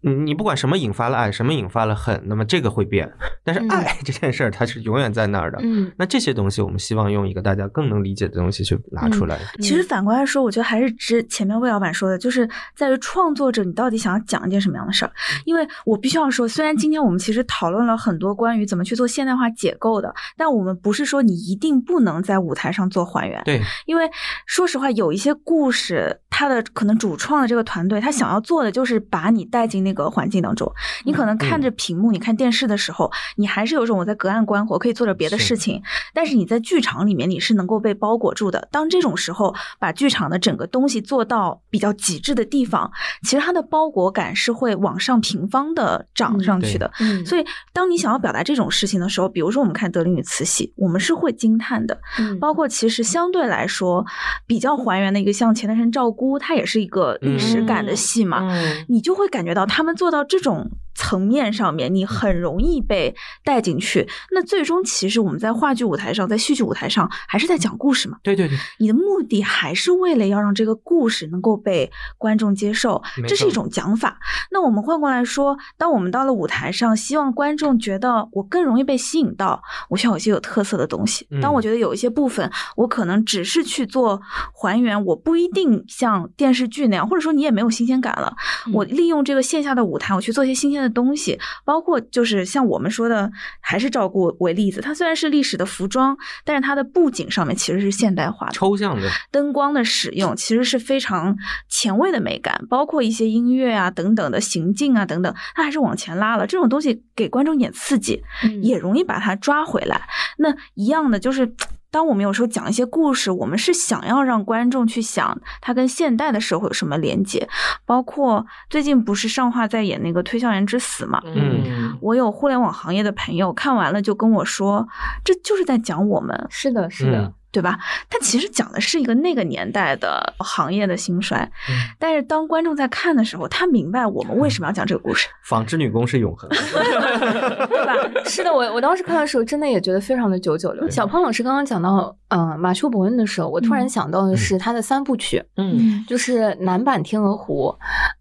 D: 你你不管什么引发了爱，什么引发了恨，那么这个会变，但是
B: 嗯
D: 爱这件事儿它是永远在那儿的。
B: 嗯
D: 那这些东西，我们希望用一个大家更能理解的东西去拿出来。
C: 其实反过来说，我觉得还是之前面魏老板说的，就是在于创作者你到底想要讲一件什么样的事儿。因为我必须要说，虽然今天我们其实讨论了很多关于怎么去做现代化解构的，但我们不是说你一定不能在舞台上做还原。
D: 对，
C: 因为说实话，有一些故事，它的可能主创的这个团队，他想要做的就是把你带进那个环境当中。你可能看着屏幕，你看电视的时候，你还是有一种我在隔岸观火，可以做点别的事情。但是你在剧场里面，你是能够被包裹住的。当这种时候，把剧场的整个东西做到比较极致的地方，其实它的包裹感是会往上平方的涨上去的。
B: 嗯
C: 所以，当你想要表达这种事情的时候，比如说我们看德龄与慈禧，我们是会惊叹的。
B: 嗯
C: 包括其实相对来说比较还原的一个，像钱德申赵姑，它也是一个历史感的戏嘛，
E: 嗯。
C: 你就会感觉到他们做到这种层面上面，你很容易被带进去。那最终其实我们在话剧舞台上，在戏剧舞台上，还是在讲故事嘛。
D: 对对对，
C: 你的目的还是为了要让这个故事能够被观众接受这是一种讲法。那我们换过来说，当我们到了舞台上，希望观众觉得我更容易被吸引到，我需要有一些有特色的东西。当我
D: 嗯
C: 觉得有一些部分，我可能只是去做还原，我不一定像电视剧那样，或者说你也没有新鲜感了。我利用这个线下的舞台，我去做一些新鲜的东西，包括就是像我们说的，还是照顾为例子，它虽然是历史的服装，但是它的布景上面其实是现代化的。
D: 抽象的，
C: 灯光的使用其实是非常前卫的美感，包括一些音乐啊等等的行进啊等等，它还是往前拉了。这种东西给观众一点刺激，
B: 嗯
C: 也容易把它抓回来。那一样的就是。当我们有时候讲一些故事，我们是想要让观众去想它跟现代的社会有什么连接，包括最近不是上画在演那个《推销员之死》嘛，
E: 嗯。
C: 我有互联网行业的朋友看完了就跟我说，这就是在讲我们
B: 是的，是的
D: 嗯，
C: 对吧？它其实讲的是一个那个年代的行业的兴衰，
E: 嗯
C: 但是当观众在看的时候，他明白我们为什么要讲这个故事，
D: 纺织女工是永恒的。
B: 对吧？是的，我我当时看的时候，真的也觉得非常的九九六。小胖老师刚刚讲到，嗯、马修·伯恩的时候，我突然
C: 嗯
B: 想到的是他的三部曲，
E: 嗯
B: 就是男版《天鹅湖》，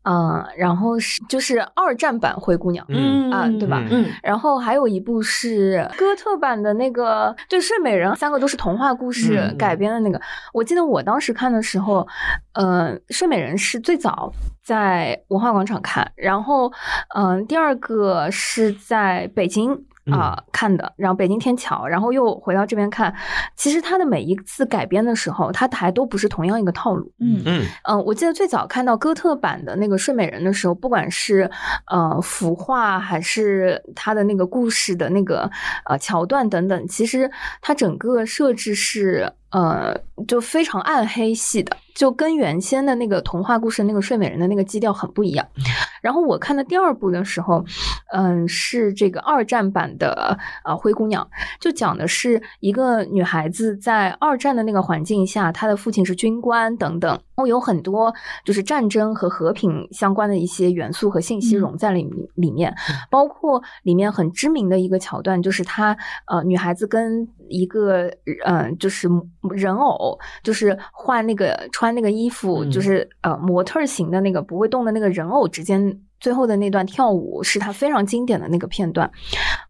B: 嗯、然后是就是二战版《灰姑娘》，
D: 嗯
B: 啊对吧
E: 嗯
B: 然后还有一部是哥特版的那个，对《睡美人》，三个都是童话故事
D: 嗯
B: 改编的那个。我记得我当时看的时候，呃，《睡美人》是最早在文化广场看，然后，嗯、第二个是在北京。啊、看的，然后北京天桥，然后又回到这边看。其实他的每一次改编的时候，他还都不是同样一个套路。
C: 嗯
D: 嗯
B: 嗯，我记得最早看到哥特版的那个《睡美人》的时候，不管是呃服化还是他的那个故事的那个呃桥段等等，其实它整个设置是呃就非常暗黑系的，就跟原先的那个童话故事那个睡美人的那个基调很不一样。然后我看的第二部的时候，嗯，是这个二战版的呃灰姑娘，就讲的是一个女孩子在二战的那个环境下，她的父亲是军官等等，然后有很多就是战争和和平相关的一些元素和信息
C: 嗯。
B: 融在里里面，包括里面很知名的一个桥段，就是她呃女孩子跟一个嗯、呃、就是人偶，就是换那个穿那个衣服，
E: 嗯
B: 就是呃模特儿型的那个不会动的那个人偶之间。最后的那段跳舞是他非常经典的那个片段，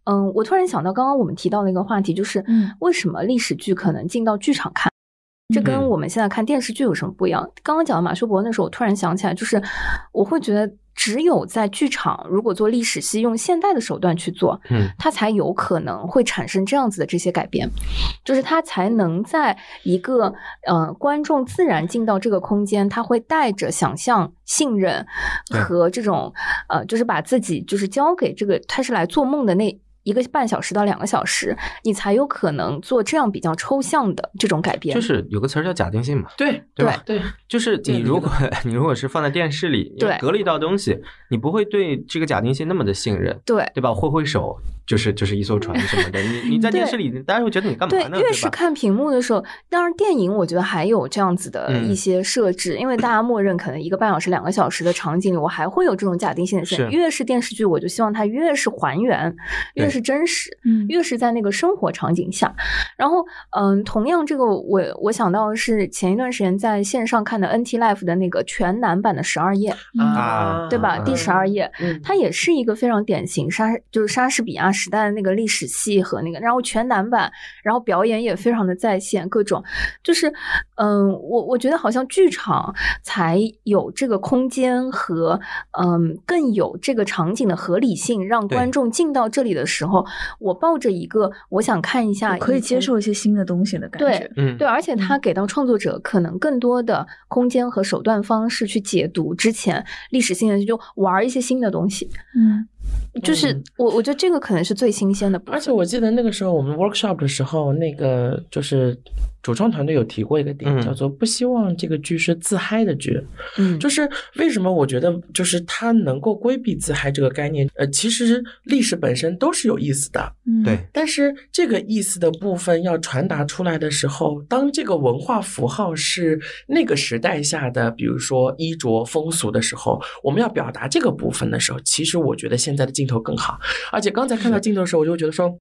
B: 嗯，我突然想到刚刚我们提到的一个话题，就是
C: 嗯
B: 为什么历史剧可能进到剧场看？这跟
D: 嗯
B: 我们现在看电视剧有什么不一样？刚刚讲到马修·伯恩的时候，我突然想起来，就是我会觉得只有在剧场，如果做历史戏，用现代的手段去做，
D: 嗯，
B: 它才有可能会产生这样子的这些改变，就是它才能在一个呃观众自然进到这个空间，他会带着想象、信任和这种呃，就是把自己就是交给这个他是来做梦的那。一个半小时到两个小时，你才有可能做这样比较抽象的这种改变。
D: 就是有个词儿叫假定性嘛，
E: 对
D: 对吧？
E: 对，
D: 就是你如果 你如果是放在电视里，
B: 对
D: 隔了一道东西，你不会对这个假定性那么的信任，
B: 对
D: 对吧？挥挥手就是就是一艘船什么的，你你在电视里，大家会觉得你干嘛
B: 对，
D: 呢？
B: 越
D: 对越？
B: 是看屏幕的时候，当然电影我觉得还有这样子的
D: 嗯
B: 一些设置，因为大家默认可能一个半小时、两个小时的场景里，我还会有这种假定性的线。
D: 是
B: 越是电视剧，我就希望它越是还原，越是真实。
C: 嗯
B: 越是在那个生活场景下，然后，嗯，同样这个我我想到的是前一段时间在线上看的 NT Life 的那个全男版的十二页，
D: 啊
B: 对吧？
D: 嗯
B: 第十二页，
E: 嗯
B: 它也是一个非常典型莎，就是莎士比亚时代的那个历史戏和那个，然后全男版，然后表演也非常的在线，各种就是，嗯，我我觉得好像剧场才有这个空间和嗯更有这个场景的合理性，让观众进到这里的时候，我抱着一个我想看一下，
C: 可以接。受一些新的东西的感
B: 对
C: 觉。
D: 嗯，
B: 对，而且他给到创作者可能更多的空间和手段方式去解读之前历史性的，就玩一些新的东西。
C: 嗯，
B: 就是
E: 嗯
B: 我我觉得这个可能是最新鲜的。
E: 而且我记得那个时候我们 workshop 的时候，那个就是主创团队有提过一个点，
D: 嗯
E: 叫做不希望这个剧是自嗨的剧。
B: 嗯，
E: 就是为什么我觉得就是它能够规避自嗨这个概念，呃，其实历史本身都是有意思的，
C: 嗯
D: 对，
E: 但是这个意思的部分要传达出来的时候，当这个文化符号是那个时代下的，比如说衣着风俗的时候，我们要表达这个部分的时候，其实我觉得现在的镜头更好。而且刚才看到镜头的时候，我就会觉得说。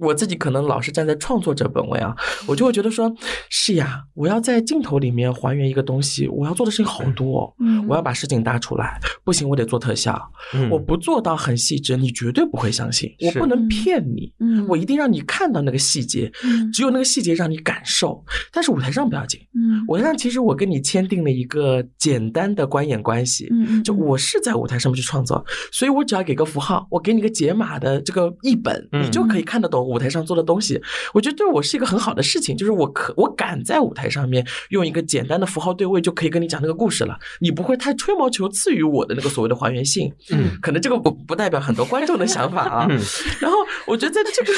E: 我自己可能老是站在创作者本位啊，我就会觉得说，是呀，我要在镜头里面还原一个东西，我要做的事情好多、哦，
C: 嗯
E: 我要把实景搭出来，不行，我得做特效，
D: 嗯
E: 我不做到很细致，你绝对不会相信，我不能骗你，
C: 嗯
E: 我一定让你看到那个细节，
C: 嗯
E: 只有那个细节让你感受。但是舞台上不要紧，
C: 嗯
E: 舞台上其实我跟你签订了一个简单的观演关系，
C: 嗯
E: 就我是在舞台上面去创作，所以我只要给个符号，我给你个解码的这个译本，
D: 嗯
E: 你就可以看得懂舞台上做的东西。我觉得对我是一个很好的事情，就是我可我敢在舞台上面用一个简单的符号对位，就可以跟你讲那个故事了，你不会太吹毛求疵于我的那个所谓的还原性。
D: 嗯，
E: 可能这个不不代表很多观众的想法啊。
D: 嗯
E: 然后我觉得在这个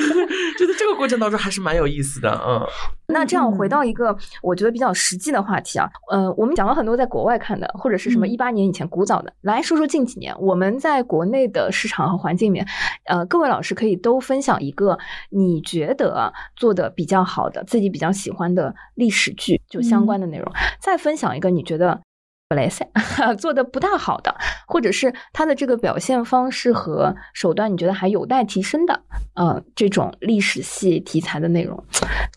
E: 就在这个过程当中还是蛮有意思的，嗯。
B: 那这样
C: 嗯
B: 回到一个我觉得比较实际的话题啊，呃，我们讲了很多在国外看的，或者是什么
C: 嗯
B: 一八年以前古早的，来说说近几年我们在国内的市场和环境里面，呃，各位老师可以都分享一个你觉得做的比较好的、自己比较喜欢的历史剧，就相关的内容，再分享一个你觉得。本来塞做的不大好的，或者是他的这个表现方式和手段，你觉得还有待提升的，呃，这种历史系题材的内容，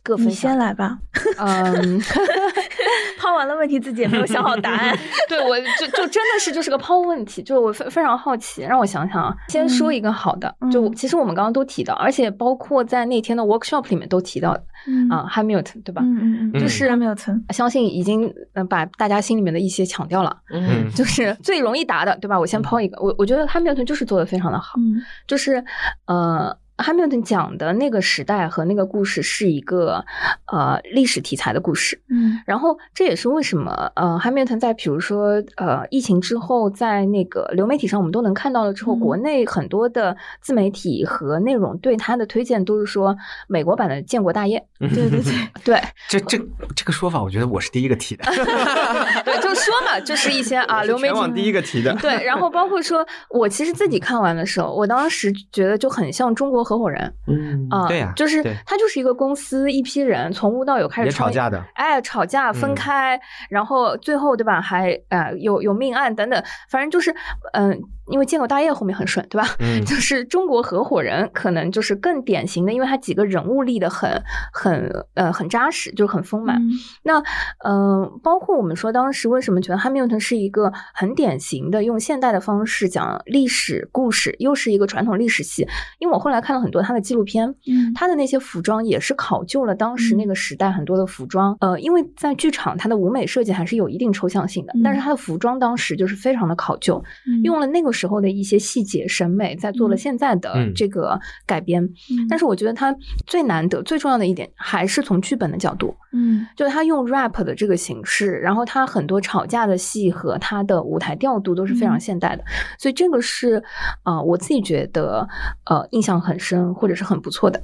B: 各分
C: 你先来吧。
B: 嗯，
C: 抛完了问题，自己也没有想好答案。
B: 对我就就真的是就是个抛问题，就是我非非常好奇，让我想想啊。先说一个好的，就
C: 嗯
B: 其实我们刚刚都提到，而且包括在那天的 workshop 里面都提到的
C: 嗯
B: 啊，Hamilton 对吧？
C: 嗯嗯嗯，
B: 就是
C: 还没有存。
B: 相信已经嗯把大家心里面的一些强调了，
E: 嗯
D: 嗯
B: 就是最容易答的，对吧？我先抛一个，我我觉得 Hamilton 就是做的非常的好，
C: 嗯
B: 就是呃。Hamilton 讲的那个时代和那个故事是一个呃历史题材的故事，
C: 嗯。
B: 然后这也是为什么呃，Hamilton 在比如说呃疫情之后，在那个流媒体上我们都能看到了之后，
C: 嗯。
B: 国内很多的自媒体和内容对他的推荐都是说美国版的建国大业。
D: 嗯
C: 对对对，
B: 对。
D: 这这这个说法，我觉得我是第一个提的，
B: 对，就说嘛，就是一些啊流媒体
D: 全网第一个提的。
B: 对，然后包括说我其实自己看完的时候，我当时觉得就很像中国合伙人。
E: 嗯
B: 啊，
D: 对呀
B: 就是
D: 对。
B: 他就是一个公司一批人从无到有开始
D: 吵架的，
B: 哎，吵架分
D: 嗯
B: 开，然后最后对吧，还呃有有命案等等，反正就是嗯、因为建国大业后面很顺，对吧？
D: 嗯。
B: 就是中国合伙人可能就是更典型的，因为他几个人物立的很很呃很扎实，就是很丰满。
C: 嗯。
B: 那嗯、呃包括我们说当时为什么觉得汉密尔顿是一个很典型的用现代的方式讲历史故事，又是一个传统历史系，因为我后来看了很多他的纪录片，
C: 嗯。
B: 他的那些服装也是考究了当时那个时代很多的服装，呃，因为在剧场它的舞美设计还是有一定抽象性的，
C: 嗯。
B: 但是它的服装当时就是非常的考究，
C: 嗯。
B: 用了那个时候的一些细节审美，在做了
C: 嗯。
B: 现在的
D: 嗯。
B: 这个改编。
C: 嗯。
B: 但是我觉得它最难得、最重要的一点还是从剧本的角度，
C: 嗯。
B: 就是他用 rap 的这个形式，然后他很多吵架的戏和他的舞台调度都是非常
C: 嗯。
B: 现代的，所以这个是呃我自己觉得呃印象很深或者是很不错的。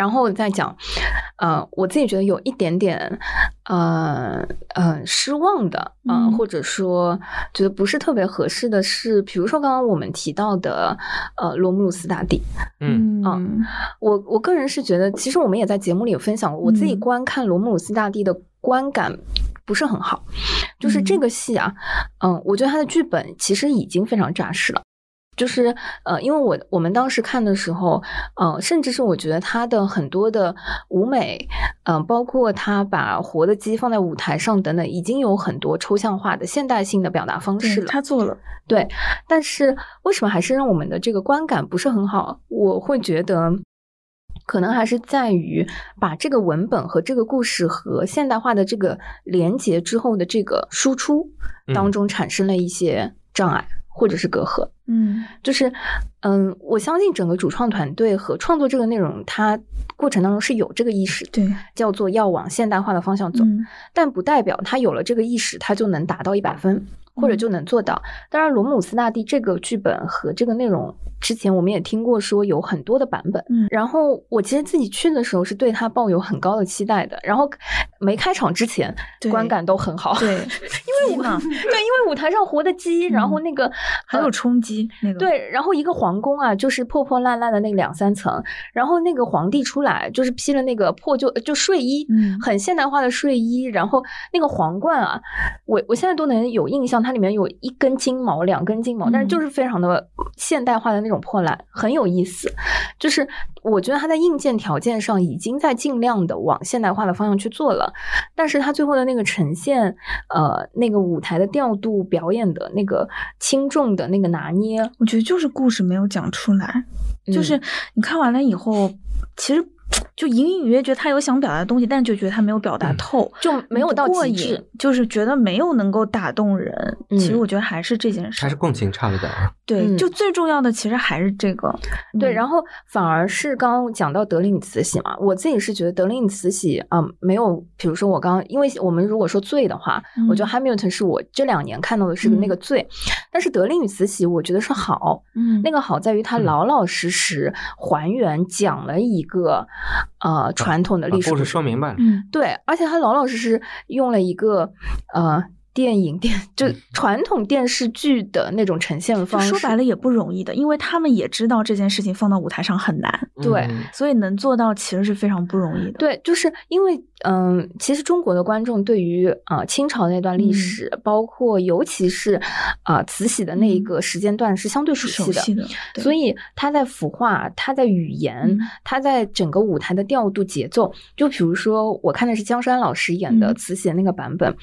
B: 然后再讲，呃，我自己觉得有一点点，呃，呃，失望的，呃，
C: 嗯。
B: 或者说觉得不是特别合适的是，比如说刚刚我们提到的，呃，罗姆鲁斯大帝，
D: 嗯。
C: 嗯
B: 我我个人是觉得，其实我们也在节目里有分享过，我自己
C: 嗯。
B: 观看罗姆鲁斯大帝的观感不是很好，就是这
C: 嗯。
B: 个戏啊，嗯，我觉得他的剧本其实已经非常扎实了。就是呃，因为我我们当时看的时候，呃，甚至是我觉得他的很多的舞美，嗯、包括他把活的鸡放在舞台上等等，已经有很多抽象化的现代性的表达方式
C: 对，
B: 了。
C: 他做了，
B: 对，但是为什么还是让我们的这个观感不是很好？我会觉得。可能还是在于把这个文本和这个故事和现代化的这个连接之后的这个输出当
D: 嗯
B: 中产生了一些障碍或者是隔阂。
C: 嗯
B: 就是，嗯，我相信整个主创团队和创作这个内容，它过程当中是有这个意识的，
C: 对，
B: 叫做要往现代化的方向走。
C: 嗯
B: 但不代表他有了这个意识，他就能达到一百分，或者
C: 嗯
B: 就能做到。当然，罗姆斯大帝这个剧本和这个内容，之前我们也听过说有很多的版本。
C: 嗯
B: 然后我其实自己去的时候是对他抱有很高的期待的，然后没开场之前
C: 对
B: 观感都很好。
C: 对，
B: 因为我
C: 鸡嘛
B: 对，因为舞台上活的鸡，然后
C: 嗯
B: 那个
C: 很有
B: 呃
C: 冲击那个，
B: 对，然后一个皇宫啊，就是破破烂烂的那两三层，然后那个皇帝出来就是披了那个破旧就睡衣，
C: 嗯
B: 很现代化的睡衣，然后那个皇冠啊，我我现在都能有印象，它里面有一根金毛，两根金毛，但是
C: 嗯
B: 就是非常的现代化的那种破烂，很有意思。就是我觉得它在硬件条件上已经在尽量的往现代化的方向去做了，但是它最后的那个呈现，呃，那个舞台的调度、表演的那个轻重的那个拿捏，
C: 我觉得就是故事没有讲出来，就是
B: 嗯
C: 你看完了以后，其实就隐隐约约觉得他有想表达的东西，但是就觉得他没有表达
D: 嗯
C: 透，
B: 就没有到
C: 过瘾
B: 极致。，
C: 就是觉得没有能够打动人。
B: 嗯
C: 其实我觉得还是这件事，
D: 还是共情差了点儿。
C: 对，
B: 嗯
C: 就最重要的其实还是这个。
B: 对，
C: 嗯
B: 然后反而是刚刚讲到德里女慈禧嘛，我自己是觉得德里女慈禧啊、嗯没有，比如说我刚刚，因为我们如果说罪的话，我觉得
C: 嗯
B: Hamilton 是我这两年看到的是那个罪，但是德里女慈禧我觉得是好，
C: 嗯
B: 那个好在于它
D: 嗯
B: 老老实实还原讲了一个呃传统的历史
D: 把故事
B: 事
D: 说明白了。
C: 嗯
B: 对，而且他老老实实用了一个呃电影电就传统电视剧的那种呈现方式，
C: 说白了也不容易的，因为他们也知道这件事情放到舞台上很难，
B: 对
D: 嗯
C: 所以能做到其实是非常不容易的。
B: 对，就是因为嗯，其实中国的观众对于呃清朝那段历
C: 嗯
B: 史，包括尤其是呃慈禧的那一
C: 嗯
B: 个时间段是相对熟悉的。
C: 悉的，
B: 所以他在腐化，他在语言，
C: 嗯
B: 他在整个舞台的调度节奏，就比如说我看的是江山老师演的
C: 嗯
B: 慈禧的那个版本，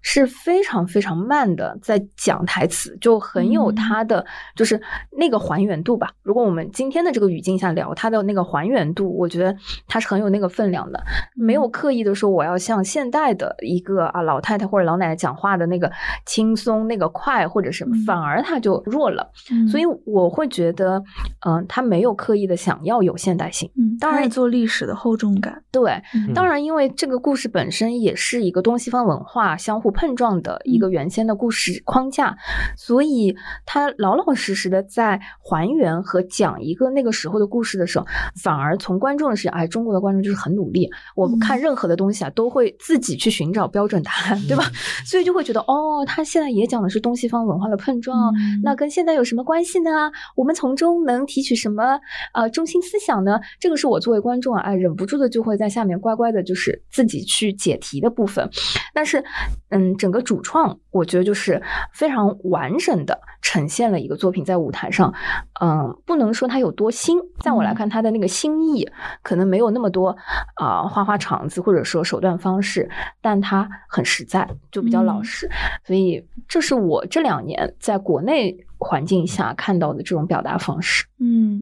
B: 是非常非常慢的在讲台词，就很有
C: 嗯
B: 他的、就是那个还原度吧。如果我们今天的这个语境下聊他的那个还原度，我觉得他是很有那个分量的，没有刻意的说我要像现代的一个啊老太太或者老奶奶讲话的那个轻松、那个快或者什么，
C: 嗯
B: 反而他就弱了。
C: 嗯
B: 所以我会觉得，嗯、他没有刻意的想要有现代性。
C: 嗯，
B: 当然
C: 做历史的厚重感。
B: 对，
C: 嗯
B: 当然，因为这个故事本身也是一个东西方文化相互碰撞的一个原先的故事框架，所以他老老实实的在还原和讲一个那个时候的故事的时候，反而从观众的视角，哎，中国的观众就是很努力，我们看任何的东西啊，都会自己去寻找标准答案，对吧？所以就会觉得，哦，他现在也讲的是东西方文化的碰撞，
C: 嗯
B: 那跟现在有什么关系呢？我们从中能提取什么呃中心思想呢？这个是我作为观众啊，哎，忍不住的就会在下面乖乖的，就是自己去解题的部分。但是，嗯，整个主主创，我觉得就是非常完整的呈现了一个作品在舞台上。嗯，不能说它有多新，在我来看，它的那个新意可能没有那么多啊、花花肠子或者说手段方式，但它很实在，就比较老
C: 嗯
B: 实。所以这是我这两年在国内环境下看到的这种表达方式。
C: 嗯，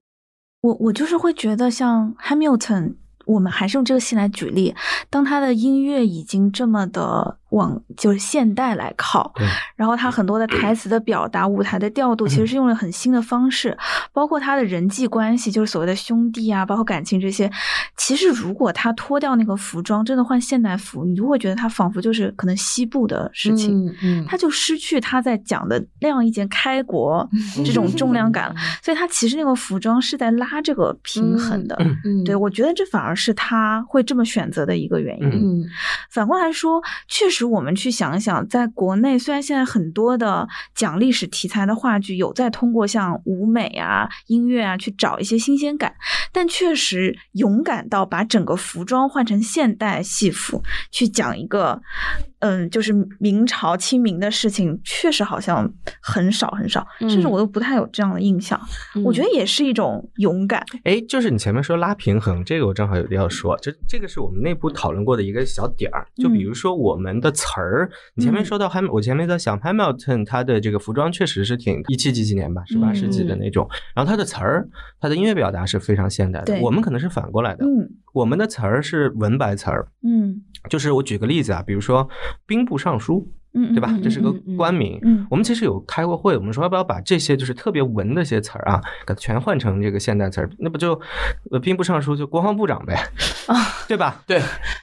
C: 我我就是会觉得像 Hamilton，我们还是用这个戏来举例，当他的音乐已经这么的往就是现代来靠，然后他很多的台词的表达、舞台的调度，其实是用了很新的方式，包括他的人际关系，就是所谓的兄弟啊，包括感情这些。其实如果他脱掉那个服装，真的换现代服，你就会觉得他仿佛就是可能西部的事情。
B: 嗯嗯，
C: 他就失去他在讲的那样一件开国这种重量感了，所以他其实那个服装是在拉这个平衡的。
B: 嗯
C: 对，我觉得这反而是他会这么选择的一个原因。反过来说，确实我们去想想，在国内虽然现在很多的讲历史题材的话剧有在通过像舞美啊、音乐啊去找一些新鲜感，但确实勇敢到把整个服装换成现代戏服去讲一个，嗯，就是明朝清明的事情，确实好像很少很少，甚至
B: 嗯
C: 我都不太有这样的印象。我觉得也是一种勇敢。
D: 哎，就是你前面说拉平衡，这个我正好有要说，这这个是我们内部讨论过的一个小点儿。就比如说我们的词儿，你前面
C: 嗯
D: 说到 Ham，我前面在想 Hamilton 他的这个服装确实是挺一七几几年吧，十八世纪的那种，然后他的词儿，他的音乐表达是非常现代的。我们可能是反过来的，
C: 嗯
D: 我们的词儿是文白词儿，
C: 嗯
D: 就是我举个例子啊，比如说兵部尚书，
C: 嗯，
D: 对吧？这是个官名。
C: 嗯
D: 我们其实有开过会，我们说要不要把这些就是特别文的一些词儿啊，给它全换成这个现代词儿？那不就呃兵部尚书就国防部长呗，
B: 啊，
D: 对吧？
E: 对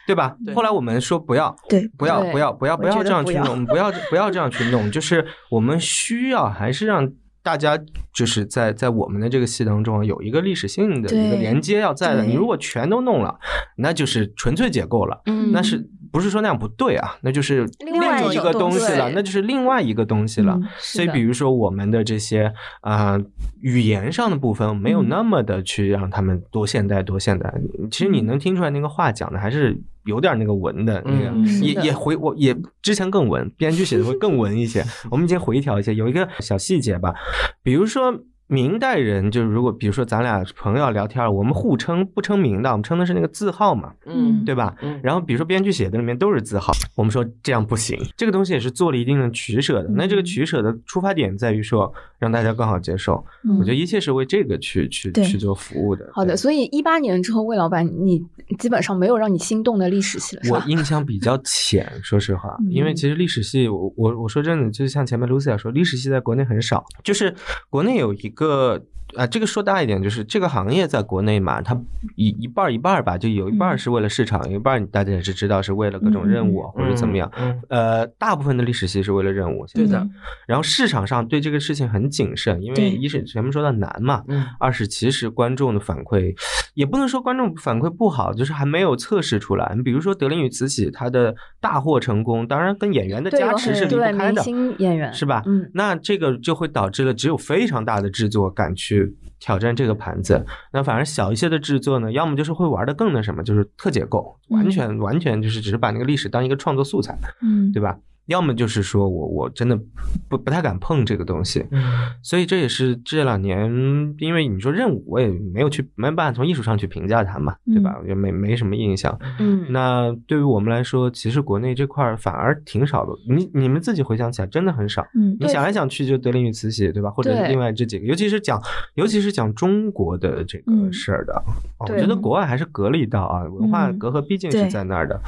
D: 对吧？
E: 对
D: 后来我们说不要，
C: 对，
D: 不要，不要，不要，不要这样去弄，不要不要这样去弄，就是我们需要还是让。大家就是在在我们的这个戏当中啊有一个历史性的一个连接要在的。你如果全都弄了，那就是纯粹解构了。
B: 嗯
D: 那是不是说那样不对啊？那就是
B: 另外
C: 一
D: 个东西了，那就是另外一个东西了。
C: 嗯
D: 所以，比如说我们的这些啊、呃语言上的部分，没有
C: 嗯
D: 那么的去让他们多现代多现代。其实你能听出来那个话讲的还是有点那个文的那个，
E: 嗯
D: 也也回我也之前更文，编剧写的会更文一些。我们已经回调一些，有一个小细节吧，比如说。明代人就是如果比如说咱俩朋友聊天，我们互称不称名的，我们称的是那个字号嘛，
E: 嗯
D: 对吧？
E: 嗯
D: 然后比如说编剧写的里面都是字号，我们说这样不行，这个东西也是做了一定的取舍的。那这个取舍的出发点在于说让大家更好接受，
C: 嗯
D: 我觉得一切是为这个去去去做服务的。
B: 好的，所以一八年之后，魏老板，你基本上没有让你心动的历史系了？
D: 我印象比较浅，说实话，
C: 嗯
D: 因为其实历史系，我我我说真的，就是像前面 Lucia 说，历史系在国内很少，就是国内有一个。啊，这个说大一点，就是这个行业在国内嘛，它一一半儿一半儿吧，就有一半是为了市场，有一半儿大家也是知道是为了各种任务啊或者怎么样。
E: 嗯，
D: 呃，大部分的历史系是为了任务，
E: 对的，
D: 然后市场上对这个事情很谨慎，因为一是前面说到难嘛，
E: 嗯
D: 二是其实观众的反馈也不能说观众反馈不好，就是还没有测试出来。你比如说《德林与慈禧》，它的大获成功，当然跟演员的加持是离不
B: 对明
D: 开的，
B: 星演员
D: 是吧？
B: 嗯，
D: 那这个就会导致了只有非常大的制作敢去挑战这个盘子，那反而小一些的制作呢，要么就是会玩的更那什么，就是特解构，完全完全就是只是把那个历史当一个创作素材，
C: 嗯，
D: 对吧？要么就是说我我真的不不太敢碰这个东西，
E: 嗯
D: 所以这也是这两年，因为你说任务，我也没有去没办法从艺术上去评价它嘛，对吧？我觉得没没什么印象。
B: 嗯，
D: 那对于我们来说，其实国内这块儿反而挺少的。你你们自己回想起来，真的很少。
C: 嗯
D: 你想来想去，就德林与慈禧，对吧？或者
B: 对
D: 另外这几个，尤其是讲，尤其是讲中国的这个
C: 嗯
D: 事儿的，哦我觉得国外还是隔了一道啊，文化
C: 嗯
D: 隔阂毕竟是在那儿的，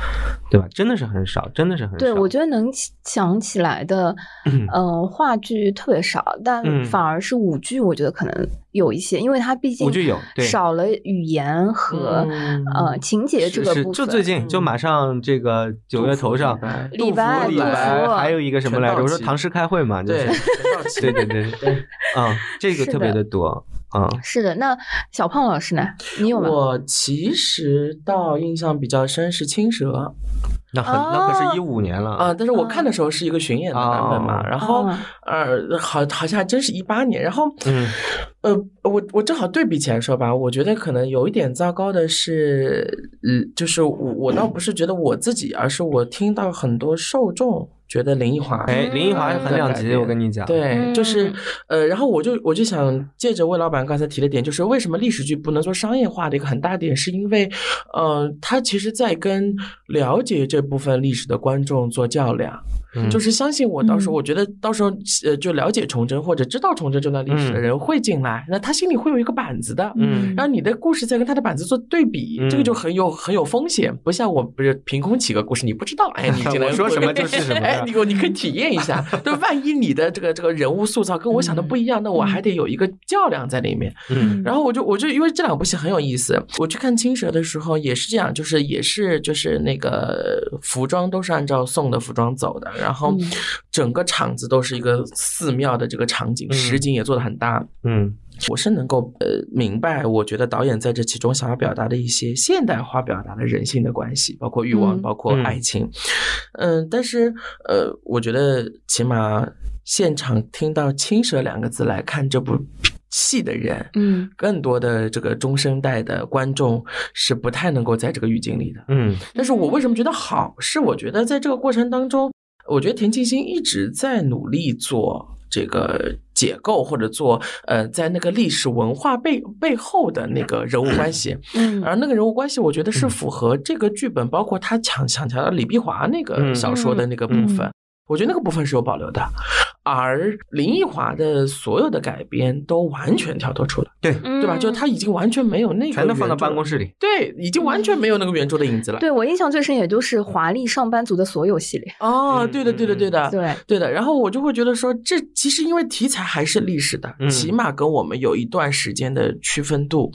D: 对吧？真的是很少，真的是很少。
B: 对，我觉得能想起来的，呃，话剧特别少，但
D: 嗯
B: 反而是舞剧，我觉得可能有一些，因为它毕竟
D: 舞剧有对
B: 少了语言和
E: 嗯
B: 呃情节这个部分。
D: 就最近就马上这个九月头上，
B: 李白
D: 李
B: 杜
D: 白
B: 甫
D: 还有一个什么来着？我说唐诗开会嘛，就
E: 对，
D: 是对对对对，嗯，这个特别
B: 的
D: 的多，嗯，
B: 是的，那小胖老师呢？你有吗？
E: 我其实倒印象比较深是青蛇
D: 那很那可是
B: 哦。
D: 一五年了
E: 啊，但是我看的时候是一个巡演的版本嘛，
D: 哦。
E: 然后
B: 哦
E: 呃，好好像还真是一八年，然后
D: 嗯。
E: 呃，我我正好对比起来说吧，我觉得可能有一点糟糕的是，嗯，就是我我倒不是觉得我自己，而是我听到很多受众觉得林奕华，
D: 哎，林奕华很两极，我跟你讲，
E: 对，就是
B: 嗯
E: 呃，然后我就我就想借着魏老板刚才提的点，就是为什么历史剧不能做商业化的一个很大点，是因为呃，他其实在跟了解这部分历史的观众做较量。
D: 嗯。
E: 就是相信我，到时候
B: 嗯。
E: 我觉得到时候呃，就了解崇祯或者知道崇祯这段历史的人会进来，那他心里会有一个板子的，
D: 嗯。
E: 然后你的故事再跟他的板子做对比，
D: 嗯
E: 这个就很有很有风险，不像我不是凭空起个故事，你不知道，哎，你进来
D: 说什么就是什么
E: 哎，你给我你可以体验一下，对，万一你的这个这个人物塑造跟我想的不一样，那我还得有一个较量在里面。
D: 嗯。
E: 然后我就我就因为这两部戏很有意思，我去看《青蛇》的时候也是这样，就是也是就是那个服装都是按照宋的服装走的，然后
B: 嗯。
E: 整个场子都是一个寺庙的这个场景，
D: 嗯。
E: 实景也做的很大。
D: 嗯。
E: 我是能够呃明白，我觉得导演在这其中想要表达的一些现代化表达的人性的关系，包括欲望，
B: 嗯。
E: 包括爱情，嗯，但是呃，我觉得起码现场听到“青蛇”两个字来看这部戏的人，
B: 嗯。
E: 更多的这个中生代的观众是不太能够在这个语境里的。
D: 嗯。
E: 但是我为什么觉得好？是我觉得在这个过程当中，我觉得田沁鑫一直在努力做这个解构，或者做呃，在那个历史文化背背后的那个人物关系。
B: 嗯
E: 而那个人物关系，我觉得是符合这个剧本，包括他抢抢强了李碧华那个
D: 嗯
E: 小说的那个部分。我觉得那个部分是有保留的，而林奕华的所有的改编都完全跳脱出了，
D: 对，
E: 对吧？就是他已经完全没有那个
D: 全都放到办公室里。
E: 对，已经完全没有那个原著的影子了。
B: 对我印象最深也就是华丽上班族的所有系列，
E: 哦，
D: 嗯
E: 对的，对的，
D: 嗯
E: 对的，
B: 对，
E: 对的。然后我就会觉得说，这其实因为题材还是历史的，
D: 嗯
E: 起码跟我们有一段时间的区分度。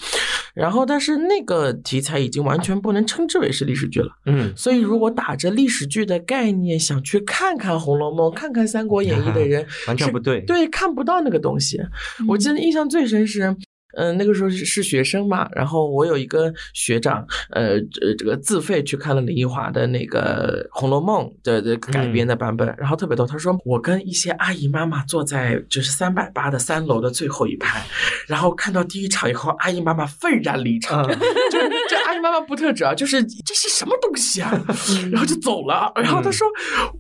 E: 然后，但是那个题材已经完全不能称之为是历史剧了。
D: 嗯
E: 所以，如果打着历史剧的概念想去看看《红楼梦》、看看《三国演义》的人，是
D: 完全不对
E: 对，看不到那个东西。我记得印象最深是。嗯，那个时候是是学生嘛，然后我有一个学长，呃，这这个自费去看了林奕华的那个《红楼梦》的的改编的版本，然后特别逗，他说我跟一些阿姨妈妈坐在就是三百八的三楼的最后一排，然后看到第一场以后，阿姨妈妈愤然离场，
D: 嗯。
E: 就这阿姨妈妈不特指啊，就是这是什么东西啊，然后就走了，然后他说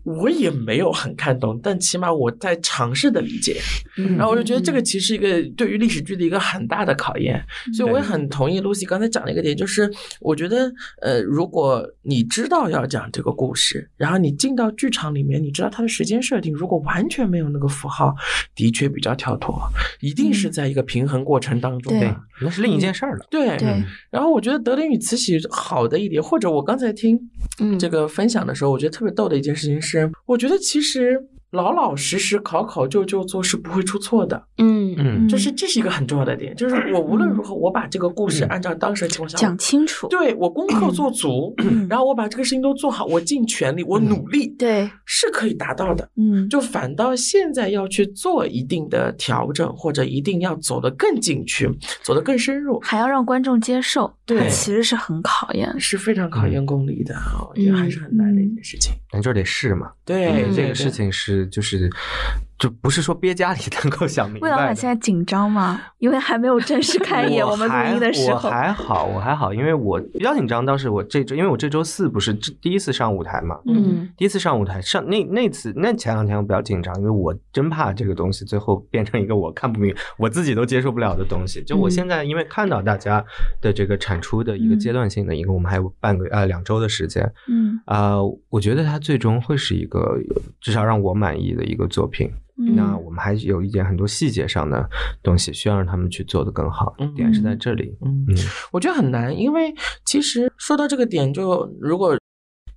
E: 我也没有很看懂，但起码我在尝试的理解，
B: 嗯。
E: 然后我就觉得这个其实是一个对于历史剧的一个很大的考验，所以我也很同意 Lucy 刚才讲的一个点，就是我觉得呃，如果你知道要讲这个故事，然后你进到剧场里面，你知道它的时间设定，如果完全没有那个符号，的确比较跳脱，一定是在一个平衡过程当中
B: 对。
E: 的。
D: 那是另一件事儿了。
E: 对。
B: 对。
E: 然后我觉得德林与慈禧好的一点，或者我刚才听
B: 嗯。
E: 这个分享的时候，我觉得特别逗的一件事情是，我觉得其实老老实实考考就就做是不会出错的，
B: 嗯
D: 嗯
E: 就是这是一个很重要的点，就是我无论如何，我把这个故事按照当时的情况下
C: 讲清楚。
E: 对我功课做足，然后我把这个事情都做好，我尽全力，我努力，
B: 对，
E: 是可以达到的。
C: 嗯，
E: 就反倒现在要去做一定的调整，或者一定要走得更进去，走得更深入，
C: 还要让观众接受，
E: 对
C: 其实是很考验。
E: 是非常考验功力的。我觉得还是很难的一件事情。
D: 咱就得试嘛。
E: 对
D: 这个事。情是就是，就不是说憋家里能够想明白
C: 魏老板。现在紧张吗？因为还没有正式开业，我们录
D: 还
C: 音的时候我，
D: 还好，我还好，因为我比较紧张。当时我这周，因为我这周四不是第一次上舞台嘛，
B: 嗯
D: 第一次上舞台上那那次那前两天我比较紧张，因为我真怕这个东西最后变成一个我看不明、我自己都接受不了的东西。就我
B: 嗯
D: 现在因为看到大家的这个产出的一个
C: 嗯
D: 阶段性的一个，我们还有半个呃两周的时间
C: 嗯
D: 啊、我觉得它最终会是一个至少让我满意的一个作品。
C: 嗯
D: 那我们还有一点很多细节上的东西需要让他们去做的更好，
E: 嗯
D: 点是在这里。
E: 嗯
D: 嗯
E: 我觉得很难，因为其实说到这个点就，如果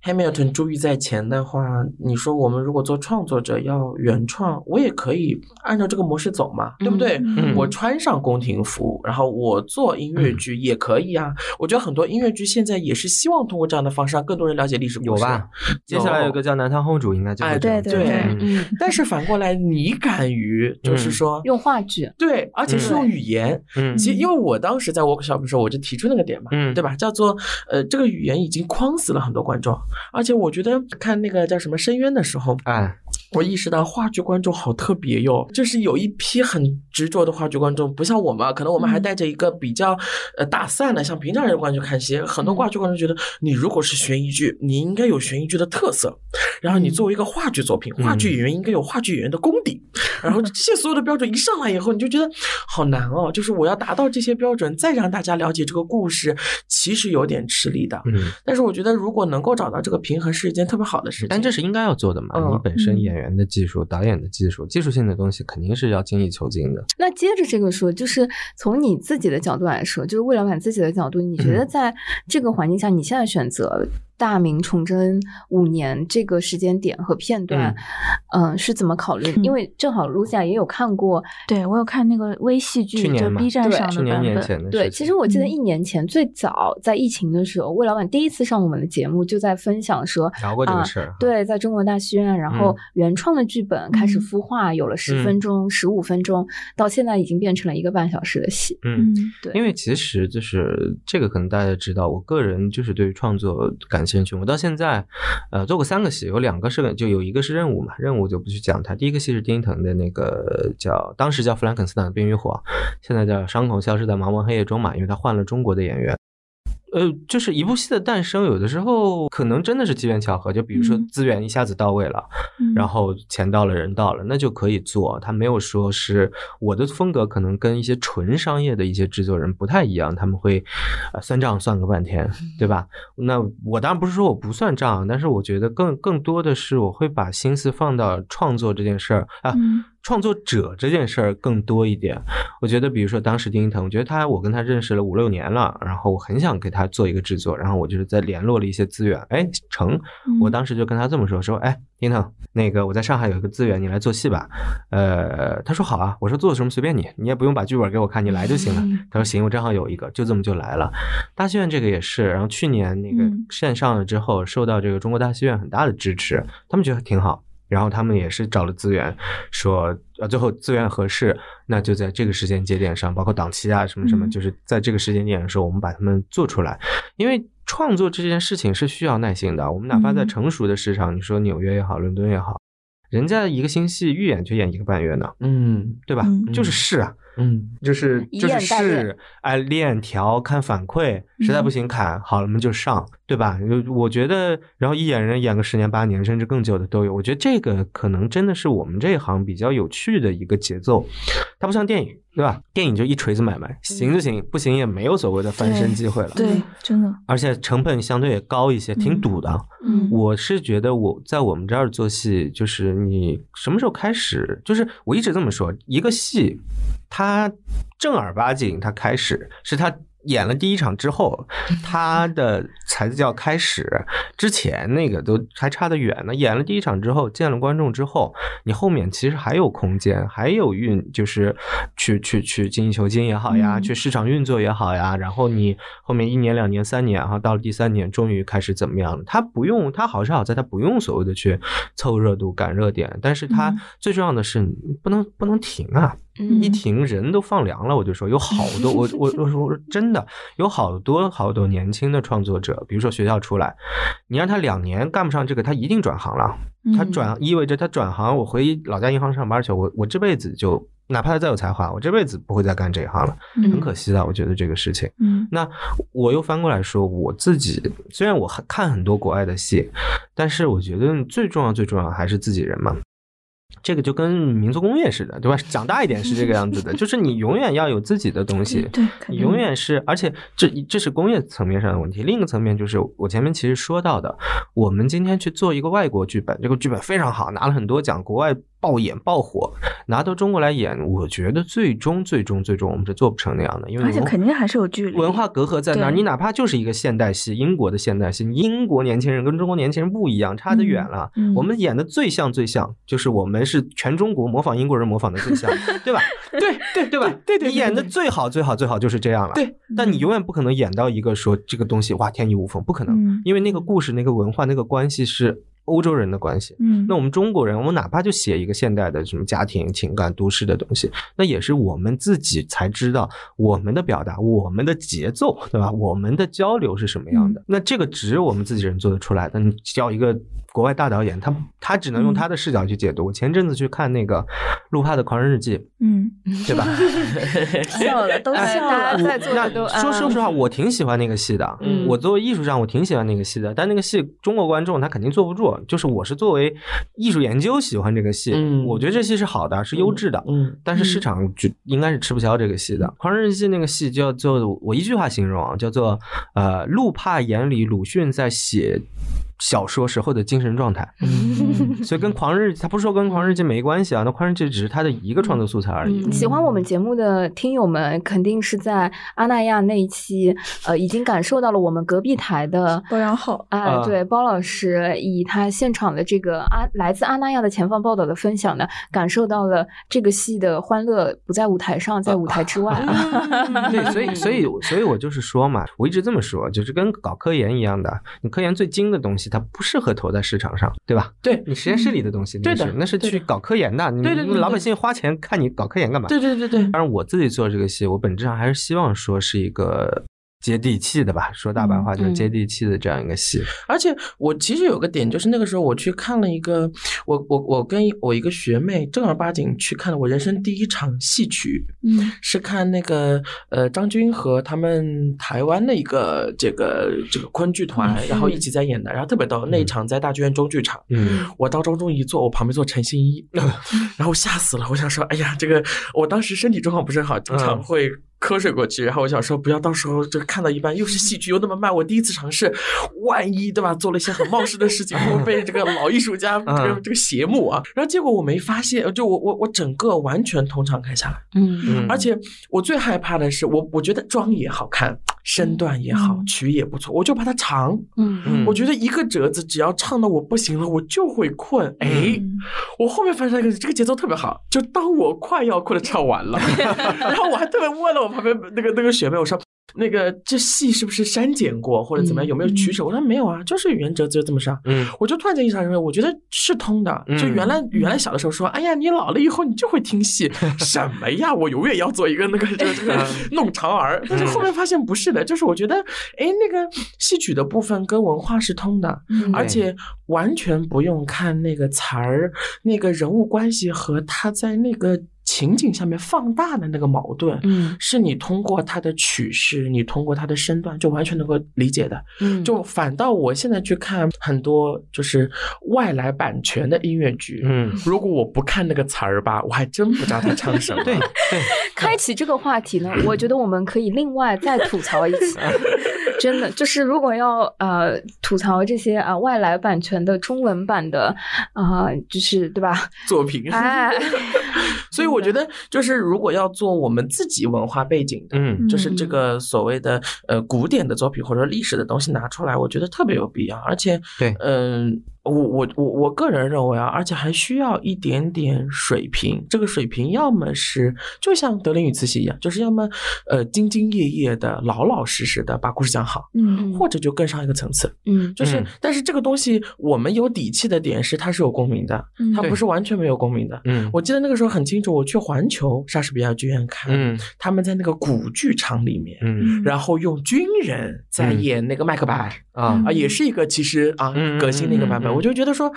E: Hamilton 珠玉在前的话，你说我们如果做创作者要原创，我也可以按照这个模式走嘛，对不对？
C: 嗯
E: 我穿上宫廷服，然后我做音乐剧也可以啊。我觉得很多音乐剧现在也是希望通过这样的方式让更多人了解历史故事。
D: 有吧？接下来有个叫《南唐后主》，应该就
E: 哎
D: 会这样做
C: 对对
E: 对但是反过来，你敢于就是说，
B: 用话剧，
E: 对，而且是用语言。
D: 嗯
E: 其实，因为我当时在 workshop 的时候，我就提出那个点嘛，
D: 嗯
E: 对吧？叫做呃，这个语言已经框死了很多观众，而且我觉得看那个叫什么《深渊》的时候，
D: 哎，
E: 我意识到话剧观众好特别哟，就是有一批很执着的话剧观众，不像我们啊，可能我们还带着一个比较呃打散的，像平常人观众看戏，很多话剧观众觉得你如果是悬疑剧，你应该有悬疑剧的特色。然后你作为一个话剧作品，话剧演员应该有话剧演员的功底，然后这些所有的标准一上来以后，你就觉得好难哦。就是我要达到这些标准，再让大家了解这个故事，其实有点吃力的。
D: 嗯，
E: 但是我觉得，如果能够找到这个平衡，是一件特别好的事情。
D: 但这是应该要做的嘛？
E: 嗯
D: 你本身
C: 嗯
D: 演员的技术、导演的技术、技术性的东西，肯定是要精益求精的。
B: 那接着这个说，就是从你自己的角度来说，就是魏老板自己的角度，你觉得在这个环境下，你现在选择大明崇祯五年这个时间点和片段，嗯、是怎么考虑？
C: 嗯
B: 因为正好 Lucia 也有看过，
C: 对我有看那个微戏剧，就
D: 去年嘛
C: B 站
B: 对
C: 上
D: 去年
C: 的版本。
D: 年前的，
B: 对，其实我记得
C: 嗯
B: 一年前、最早在疫情的时候，魏老板第一次上我们的节目，就在分享说
D: 聊过这个
B: 啊
D: 事儿哈
B: 对，在中国大戏院，然后
D: 嗯
B: 原创的剧本开始
C: 嗯
B: 孵化，有了十
D: 嗯
B: 分钟、十五分钟，到现在已经变成了一个半小时的戏。
D: 嗯
C: 嗯，
B: 对，
D: 因为其实就是这个，可能大家知道，我个人就是对于创作感兴趣。我到现在，呃，做过三个戏，有两个是就有一个是任务嘛，任务就不去讲它。第一个戏是丁腾的那个叫当时叫弗兰肯斯坦的冰与火，现在叫伤口消失在茫茫黑夜中嘛，因为他换了中国的演员。呃，就是一部戏的诞生，有的时候可能真的是机缘巧合，就比如说
C: 嗯
D: 资源一下子到位了，
C: 嗯
D: 然后钱到了，人到了，那就可以做。他没有说是我的风格，可能跟一些纯商业的一些制作人不太一样，他们会呃算账算个半天，对吧？那我当然不是说我不算账，但是我觉得更更多的是我会把心思放到创作这件事儿啊。
C: 嗯
D: 创作者这件事儿更多一点，我觉得，比如说当时丁一腾，我觉得他我跟他认识了五六年了，然后我很想给他做一个制作，然后我就是在联络了一些资源，哎，成，
C: 嗯
D: 我当时就跟他这么说，说，哎，丁腾，那个我在上海有一个资源，你来做戏吧。呃，他说好啊，我说做什么随便你，你也不用把剧本给我看，你来就行了。他说行，我正好有一个，就这么就来了。大戏院这个也是，然后去年那个
C: 嗯
D: 线上了之后，受到这个中国大戏院很大的支持，他们觉得挺好。然后他们也是找了资源，说呃最后资源合适，那就在这个时间节点上，包括档期啊什么什么，
C: 嗯
D: 就是在这个时间点的时候，我们把它们做出来。因为创作这件事情是需要耐心的，我们哪怕在
C: 嗯
D: 成熟的市场，你说纽约也好，伦敦也好，人家一个新戏预演就演一个半月呢，
E: 嗯
D: 对吧？
C: 嗯
D: 就是试啊，
E: 嗯
D: 就是就是试，哎，练调看反馈，实在不行砍好了我们就上，对吧？就我觉得，然后一演人演个十年八年甚至更久的都有，我觉得这个可能真的是我们这一行比较有趣的一个节奏，它不像电影，对吧？电影就一锤子买卖，行就行，不行也没有所谓的翻身机会了。
C: 对，真的，
D: 而且成本相对也高一些，挺
C: 嗯
D: 堵的。
B: 嗯
D: 我是觉得我在我们这儿做戏，就是你什么时候开始，就是我一直这么说，一个戏，它正儿八经它开始是它。演了第一场之后，他的才叫开始，之前那个都还差得远呢。演了第一场之后，见了观众之后，你后面其实还有空间，还有运，就是去去去精益求精也好呀，
C: 嗯
D: 去市场运作也好呀。然后你后面一年、两年、三年，然后到了第三年，终于开始怎么样了？他不用，他好是好在他不用所谓的去凑热度、赶热点，但是它
C: 嗯
D: 最重要的是不能不能停啊！
B: 嗯
D: 一停人都放凉了，我就说有好多，我我我说真的有好多好多年轻的创作者，比如说学校出来，你让他两年干不上这个，他一定转行了。他
C: 嗯
D: 转意味着他转行，我回老家银行上班去，我我这辈子就哪怕他再有才华，我这辈子不会再干这一行了，
C: 嗯
D: 很可惜的，我觉得这个事情。
C: 嗯
D: 那我又翻过来说，我自己虽然我还看很多国外的戏，但是我觉得最重要最重要还是自己人嘛。这个就跟民族工业似的，对吧？讲大一点是这个样子的，就是你永远要有自己的东西，
C: 对，
D: 你永远是，而且这这是工业层面上的问题。另一个层面就是我前面其实说到的，我们今天去做一个外国剧本，这个剧本非常好，拿了很多奖，国外爆演爆火，拿到中国来演，我觉得最终最终最终我们是做不成那样的，因为
C: 而且
D: 文
C: 肯定还是有距离，
D: 文化隔阂在那儿。你哪怕就是一个现代戏，英国的现代戏，英国年轻人跟中国年轻人不一样，差得远了。我们演的最像最像，就是我们是全中国模仿英国人模仿的最像，对吧？对对对吧？对对，你演的最好最好最好就是这样了。
E: 对，
D: 但你永远不可能演到一个说这个东西哇天衣无缝，不可能，
C: 嗯
D: 因为那个故事、那个文化、那个关系是欧洲人的关系。
C: 嗯，
D: 那我们中国人，我们哪怕就写一个现代的什么家庭、情感、都市的东西，那也是我们自己才知道我们的表达、我们的节奏，对吧？我们的交流是什么样的？那这个只有我们自己人做得出来。那你叫一个国外大导演，他他只能用他的视角去解读。我前阵子去看那个路帕的《狂人日记》，
C: 嗯，
D: 对吧？
C: 笑了，都
B: 哎
C: 笑了
B: 在座
D: 那
B: 的都
D: 说说实话，
B: 嗯
D: 我挺喜欢那个戏的。
E: 嗯
D: 我作为艺术上，我挺喜欢那个戏的。但那个戏中国观众他肯定坐不住，就是我是作为艺术研究喜欢这个戏，
E: 嗯
D: 我觉得这戏是好的，是优质的，
E: 嗯
D: 但是市场就应该是吃不消这个戏的。《狂人日记》那个戏叫做我一句话形容啊，叫做呃，路帕眼里鲁迅在写小说时候的精神状态。
E: 嗯
D: 所以跟《狂日记》，他不是说跟《狂日记》没关系啊，那《狂日记》只是他的一个创作素材而已。
B: 嗯，喜欢我们节目的听友们，肯定是在阿那亚那一期，呃，已经感受到了我们隔壁台的
C: 包养好
B: 啊、
D: 啊
B: 对，包老师以他现场的这个阿来自阿那亚的前方报道的分享呢，感受到了这个戏的欢乐不在舞台上，在舞台之外啊。
D: 对，所以所以所以我就是说嘛，我一直这么说，就是跟搞科研一样的，你科研最精的东西，它不适合投在市场上，对吧？
E: 对
D: 你实验室里的东西，
E: 对的
D: 那是去搞科研的，你
E: 对对对对
D: 老百姓花钱看你搞科研干嘛？
E: 对对对对，
D: 当然，我自己做这个戏，我本质上还是希望说是一个接地气的吧，说大白话就是
B: 嗯
D: 接地气的这样一个戏。
E: 而且我其实有个点，就是那个时候我去看了一个，我我我跟我一个学妹正儿八经去看了我人生第一场戏曲，
C: 嗯
E: 是看那个呃张军和他们台湾的一个这个这个昆剧团，然后一起在演的，然后特别逗，那一场在大剧院中剧场。
D: 嗯
E: 我到当中一坐，我旁边坐陈欣一，然后吓死了。我想说，哎呀，这个我当时身体状况不是很好，经常
D: 嗯
E: 会瞌睡过去。然后我想说，不要到时候就看到一半又是戏剧又那么慢，我第一次尝试，万一对吧，做了一些很冒失的事情，会被这个老艺术家这个
D: 嗯
E: 这个邪目啊。然后结果我没发现，就我我我整个完全通畅看下来。
B: 嗯
D: 嗯
E: 而且我最害怕的是，我我觉得妆也好看，身段也好，
C: 嗯
E: 曲也不错，我就怕它长。
B: 嗯
D: 嗯
E: 我觉得一个折子只要唱的我不行了，我就会困。哎，
C: 嗯
E: 我后面发现一个这个节奏特别好，就当我快要困的唱完了，然后我还特别问了我旁边那个那个学妹，我说。那个这戏是不是删减过或者怎么样？有没有取舍？我说没有啊，就是原则就这么上。
D: 嗯
E: 我就突然间意识到，我觉得是通的。
D: 嗯
E: 就原来原来小的时候说，哎呀，你老了以后你就会听戏，什么呀？我永远要做一个那个这个这个弄潮儿。但是后面发现不是的，就是我觉得，哎，那个戏曲的部分跟文化是通的，
C: 嗯
E: 而且完全不用看那个词儿、那个人物关系和他在那个情景下面放大的那个矛盾。
B: 嗯
E: 是你通过他的曲式，你通过他的身段，就完全能够理解的。
B: 嗯，
E: 就反倒我现在去看很多就是外来版权的音乐剧，
D: 嗯，
E: 如果我不看那个词儿吧，我还真不知道他唱什么。
D: 对对，
B: 开启这个话题呢，我觉得我们可以另外再吐槽一期。真的，就是如果要呃吐槽这些啊、外来版权的中文版的啊、就是对吧？
E: 作品。
B: 哎，
E: 所以我觉得，就是如果要做我们自己文化背景的，
D: 嗯
E: 就是这个所谓的呃古典的作品或者历史的东西拿出来，我觉得特别有必要。而且，
D: 对
E: 嗯、我我我我个人认为啊，而且还需要一点点水平。这个水平要么是就像德林与慈禧一样，就是要么呃兢兢业业的、老老实实的把故事讲好，
C: 嗯
E: 或者就更上一个层次。
B: 嗯
E: 就是，
D: 嗯
E: 但是这个东西我们有底气的点是，它是有共鸣的，
C: 嗯
E: 它不是完全没有共鸣的。
D: 嗯
E: 我记得那个时候很清楚，我去环球莎士比亚剧院看，
D: 嗯
E: 他们在那个古剧场里面，
D: 嗯
E: 然后用军人在
D: 嗯
E: 演那个麦克白。
D: 啊
E: 啊，也是一个其实啊
D: 嗯
E: 革新的一个版本，
D: 嗯嗯嗯
E: 我就觉得说，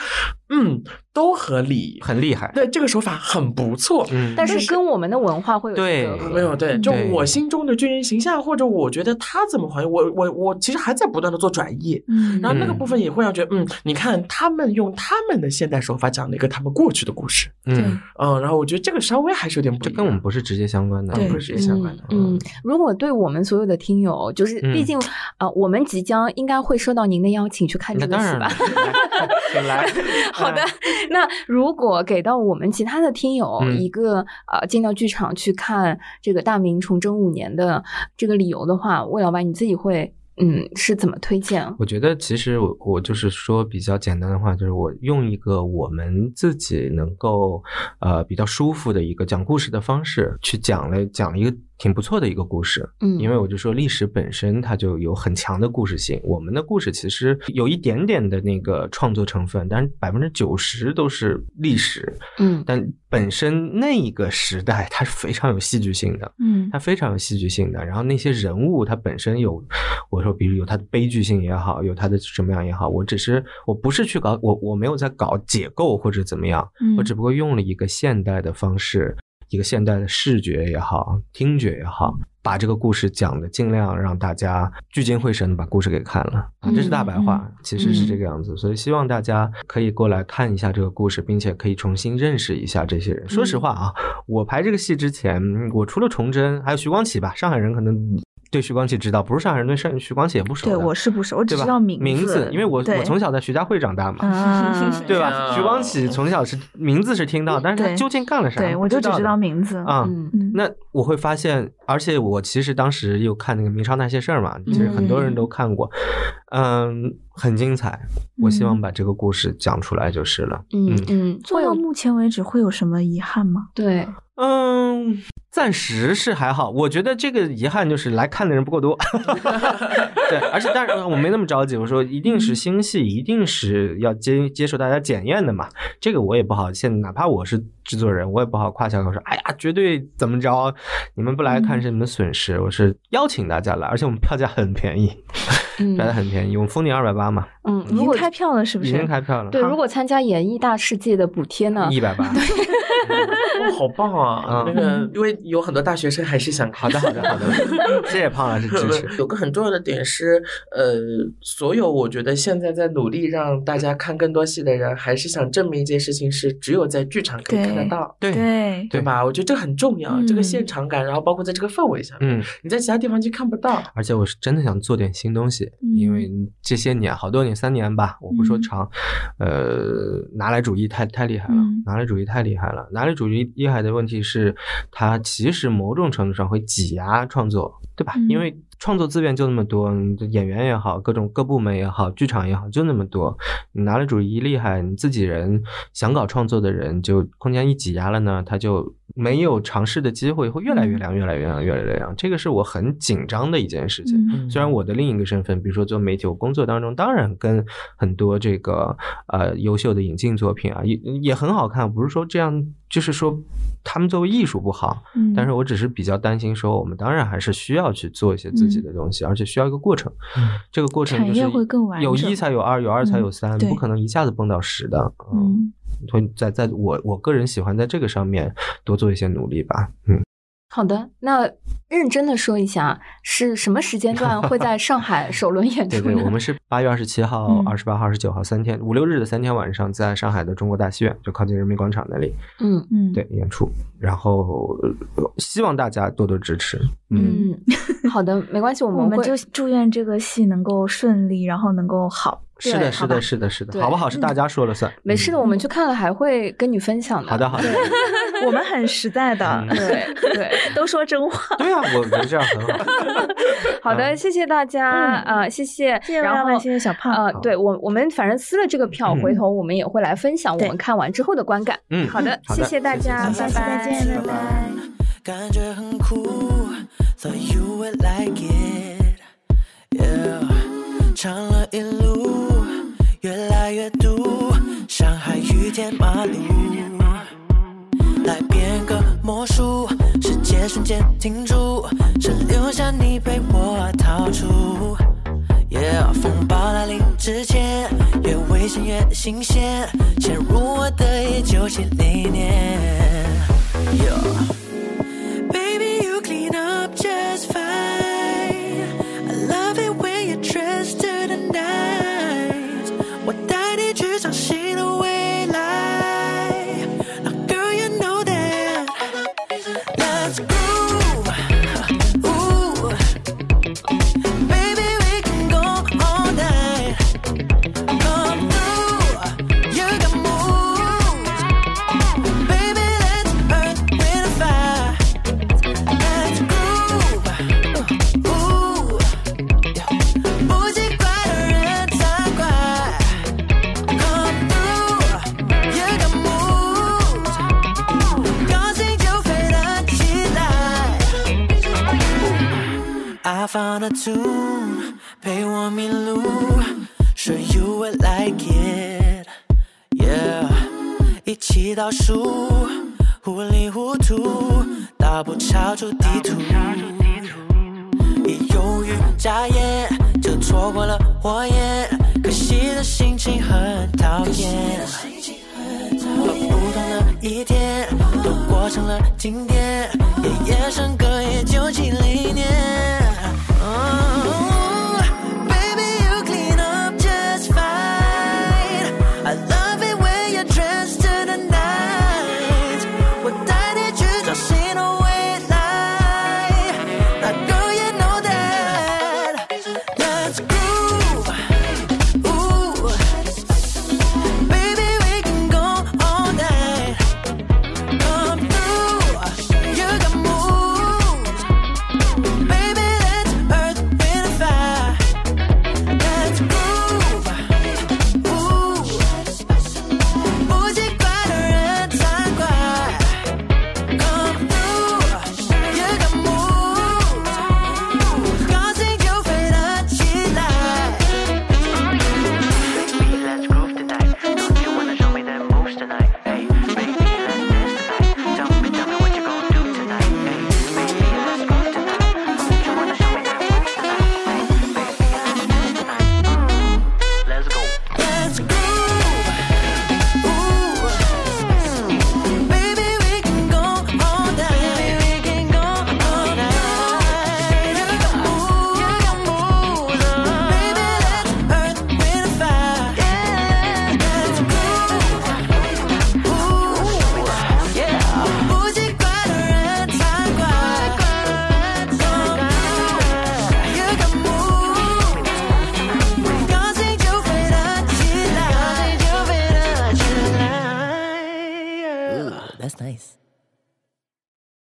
E: 嗯，都合理，
D: 很厉害。
E: 对这个手法很不错。
D: 嗯
B: 但是跟我们的文化会有
D: 对
E: 没有对，就我心中的军人形象，或者我觉得他怎么还原，我我我其实还在不断的做转移，
C: 嗯
E: 然后那个
D: 嗯
E: 部分也会让觉得，嗯，你看他们用他们的现代手法讲了一个他们过去的故事，
D: 嗯，
E: 嗯，然后我觉得这个稍微还是有点不，
D: 这跟我们不是直接相关的，
C: 对
E: 不是直接相关的，
B: 嗯，嗯如果对我们所有的听友，就是
D: 嗯
B: 毕竟啊、呃我们即将应该会收到您的邀请去看这个戏吧？
D: 来。
B: 好的，那如果给到我们其他的听友
D: 嗯
B: 一个呃进到剧场去看这个大明崇祯五年的这个理由的话，魏老板你自己会嗯是怎么推荐？
D: 我觉得其实我我就是说比较简单的话，就是我用一个我们自己能够呃比较舒服的一个讲故事的方式去讲了讲了一个挺不错的一个故事。
B: 嗯，
D: 因为我就说历史本身它就有很强的故事性，我们的故事其实有一点点的那个创作成分，但是百分之九十都是历史，
B: 嗯
D: 但本身那一个时代它是非常有戏剧性的。
C: 嗯
D: 它非常有戏剧性的，然后那些人物它本身有，我说比如有它的悲剧性也好，有它的什么样也好，我只是我不是去搞我我没有在搞解构或者怎么样，
C: 嗯
D: 我只不过用了一个现代的方式，一个现代的视觉也好，听觉也好，把这个故事讲的尽量让大家聚精会神的把故事给看了啊，这是大白话，其实是这个样子。所以希望大家可以过来看一下这个故事，并且可以重新认识一下这些人。说实话啊，我排这个戏之前，我除了崇祯还有徐光启吧，上海人可能。对徐光启知道，不是上海人对上徐光启也不熟。
C: 对，我是不熟，我只知道名
D: 名
C: 字，
D: 因为我我从小在徐家汇长大嘛，
C: 啊
D: 对吧？
E: 啊
D: 徐光启从小是名字是听到，但是他究竟干了啥？
C: 对我就只知道
D: 名
C: 名字。
D: 啊。
B: 嗯
C: 嗯
D: 那我会发现，而且我其实当时又看那个《明朝那些事儿》嘛，其实很多人都看过，嗯，很精彩。我希望把这个故事讲出来就是了。
B: 嗯嗯，
C: 做到目前为止会有什么遗憾吗？
B: 对，
D: 嗯，暂时是还好。我觉得这个遗憾就是来看的人不够多。对，而且但是我没那么着急。我说一定是新戏，一定是要接接受大家检验的嘛。这个我也不好，现在哪怕我是制作人，我也不好夸小口说，哎呀，绝对怎么着，你们不来看是你们损失。我是邀请大家来，而且我们票价很便宜，
B: 嗯
D: 票价很便宜，我们封顶二百八嘛，
B: 嗯，
C: 已经
B: 如果
C: 开票了，是不是
D: 已
C: 是？
D: 经开票了。
B: 对，如果参加演艺大世界的补贴呢？
D: 一百八。
E: 哦，好棒啊！
D: 嗯
E: 那个，因为有很多大学生还是想
D: 好的，好的，好的，谢谢胖老师支持。
E: 有个很重要的点是，呃，所有我觉得现在在努力让大家看更多戏的人，还是想证明一件事情是，只有在剧场可以看得到，
D: 对
C: 对
E: 对吧？我觉得这很重要，这个
C: 嗯
E: 现场感，然后包括在这个氛围下面，
D: 嗯，
E: 你在其他地方就看不到。
D: 而且我是真的想做点新东西，因为这些年好多年，三年吧，我不说
C: 嗯
D: 长，呃，拿来主义太太厉害了，
C: 嗯
D: 拿来主义太厉害了。拿来主义厉害的问题是，它其实某种程度上会挤压创作，对吧？
C: 嗯
D: 因为创作资源就那么多，演员也好，各种各部门也好，剧场也好，就那么多。你拿了主意一厉害，你自己人想搞创作的人，就空间一挤压了呢，他就没有尝试的机会，会越来越凉，越来越凉，越来越凉。这个是我很紧张的一件事情。
C: 嗯
D: 虽然我的另一个身份，比如说做媒体，我工作当中当然跟很多这个呃优秀的引进作品啊，也也很好看，不是说这样，就是说他们作为艺术不好，
C: 嗯
D: 但是我只是比较担心说，我们当然还是需要去做一些自己的东西，而且需要一个过程。这个过程就是
C: 产业会更完
D: 有一才有二，有二才有三，
C: 对
D: 不可能一下子蹦到十的。
C: 嗯，
D: 会在在我我个人喜欢在这个上面多做一些努力吧。嗯，
B: 好的，那认真的说一下，是什么时间段会在上海首轮演出？
D: 对对，我们是八月二十七号、
C: 嗯
D: 二十八号、二十九号三天，五六日的三天晚上，在上海的中国大戏院，就靠近人民广场那里，
B: 嗯
C: 嗯，
D: 对演出。然后呃希望大家多多支持。嗯，
B: 嗯，好的，没关系，我们会
C: 我们就祝愿这个戏能够顺利，然后能够好。
D: 是的，是的，是的，是的，好不好是大家说了算。
B: 没事的，
D: 嗯
B: 我们去看了还会跟你分享的。
D: 好的，好的。
C: 我们很实在的，
D: 嗯
B: 对对，
C: 都说真话。
D: 对啊，我觉得这样很好。
B: 好的，谢谢大家
C: 嗯
B: 啊，谢谢，
C: 谢谢
B: 然后
C: 老板谢谢小胖
B: 呃，对我我们反正撕了这个票，
D: 嗯
B: 回头我们也会来分享我们看完之后的观感。
D: 嗯
B: 好的，谢谢大家，
C: 下期再见，拜拜。
F: 感觉很酷，Thought you would like it。Yeah，唱了一路，越来越堵，上海雨天马路。来变个魔术，世界瞬间停住，只留下你陪我逃出。Yeah，风暴来临之前，越危险越新鲜，陷入我的一九七零年。yo。Baby, you clean up just fine. I love it 陪我迷路，Sure you would like it，Yeah，一起倒数。糊里糊涂，大步超出地图，一犹豫眨眼就错过了火焰，可惜的心情很讨厌。和不同的一天都过成了经典，夜夜笙歌也就几零年。on.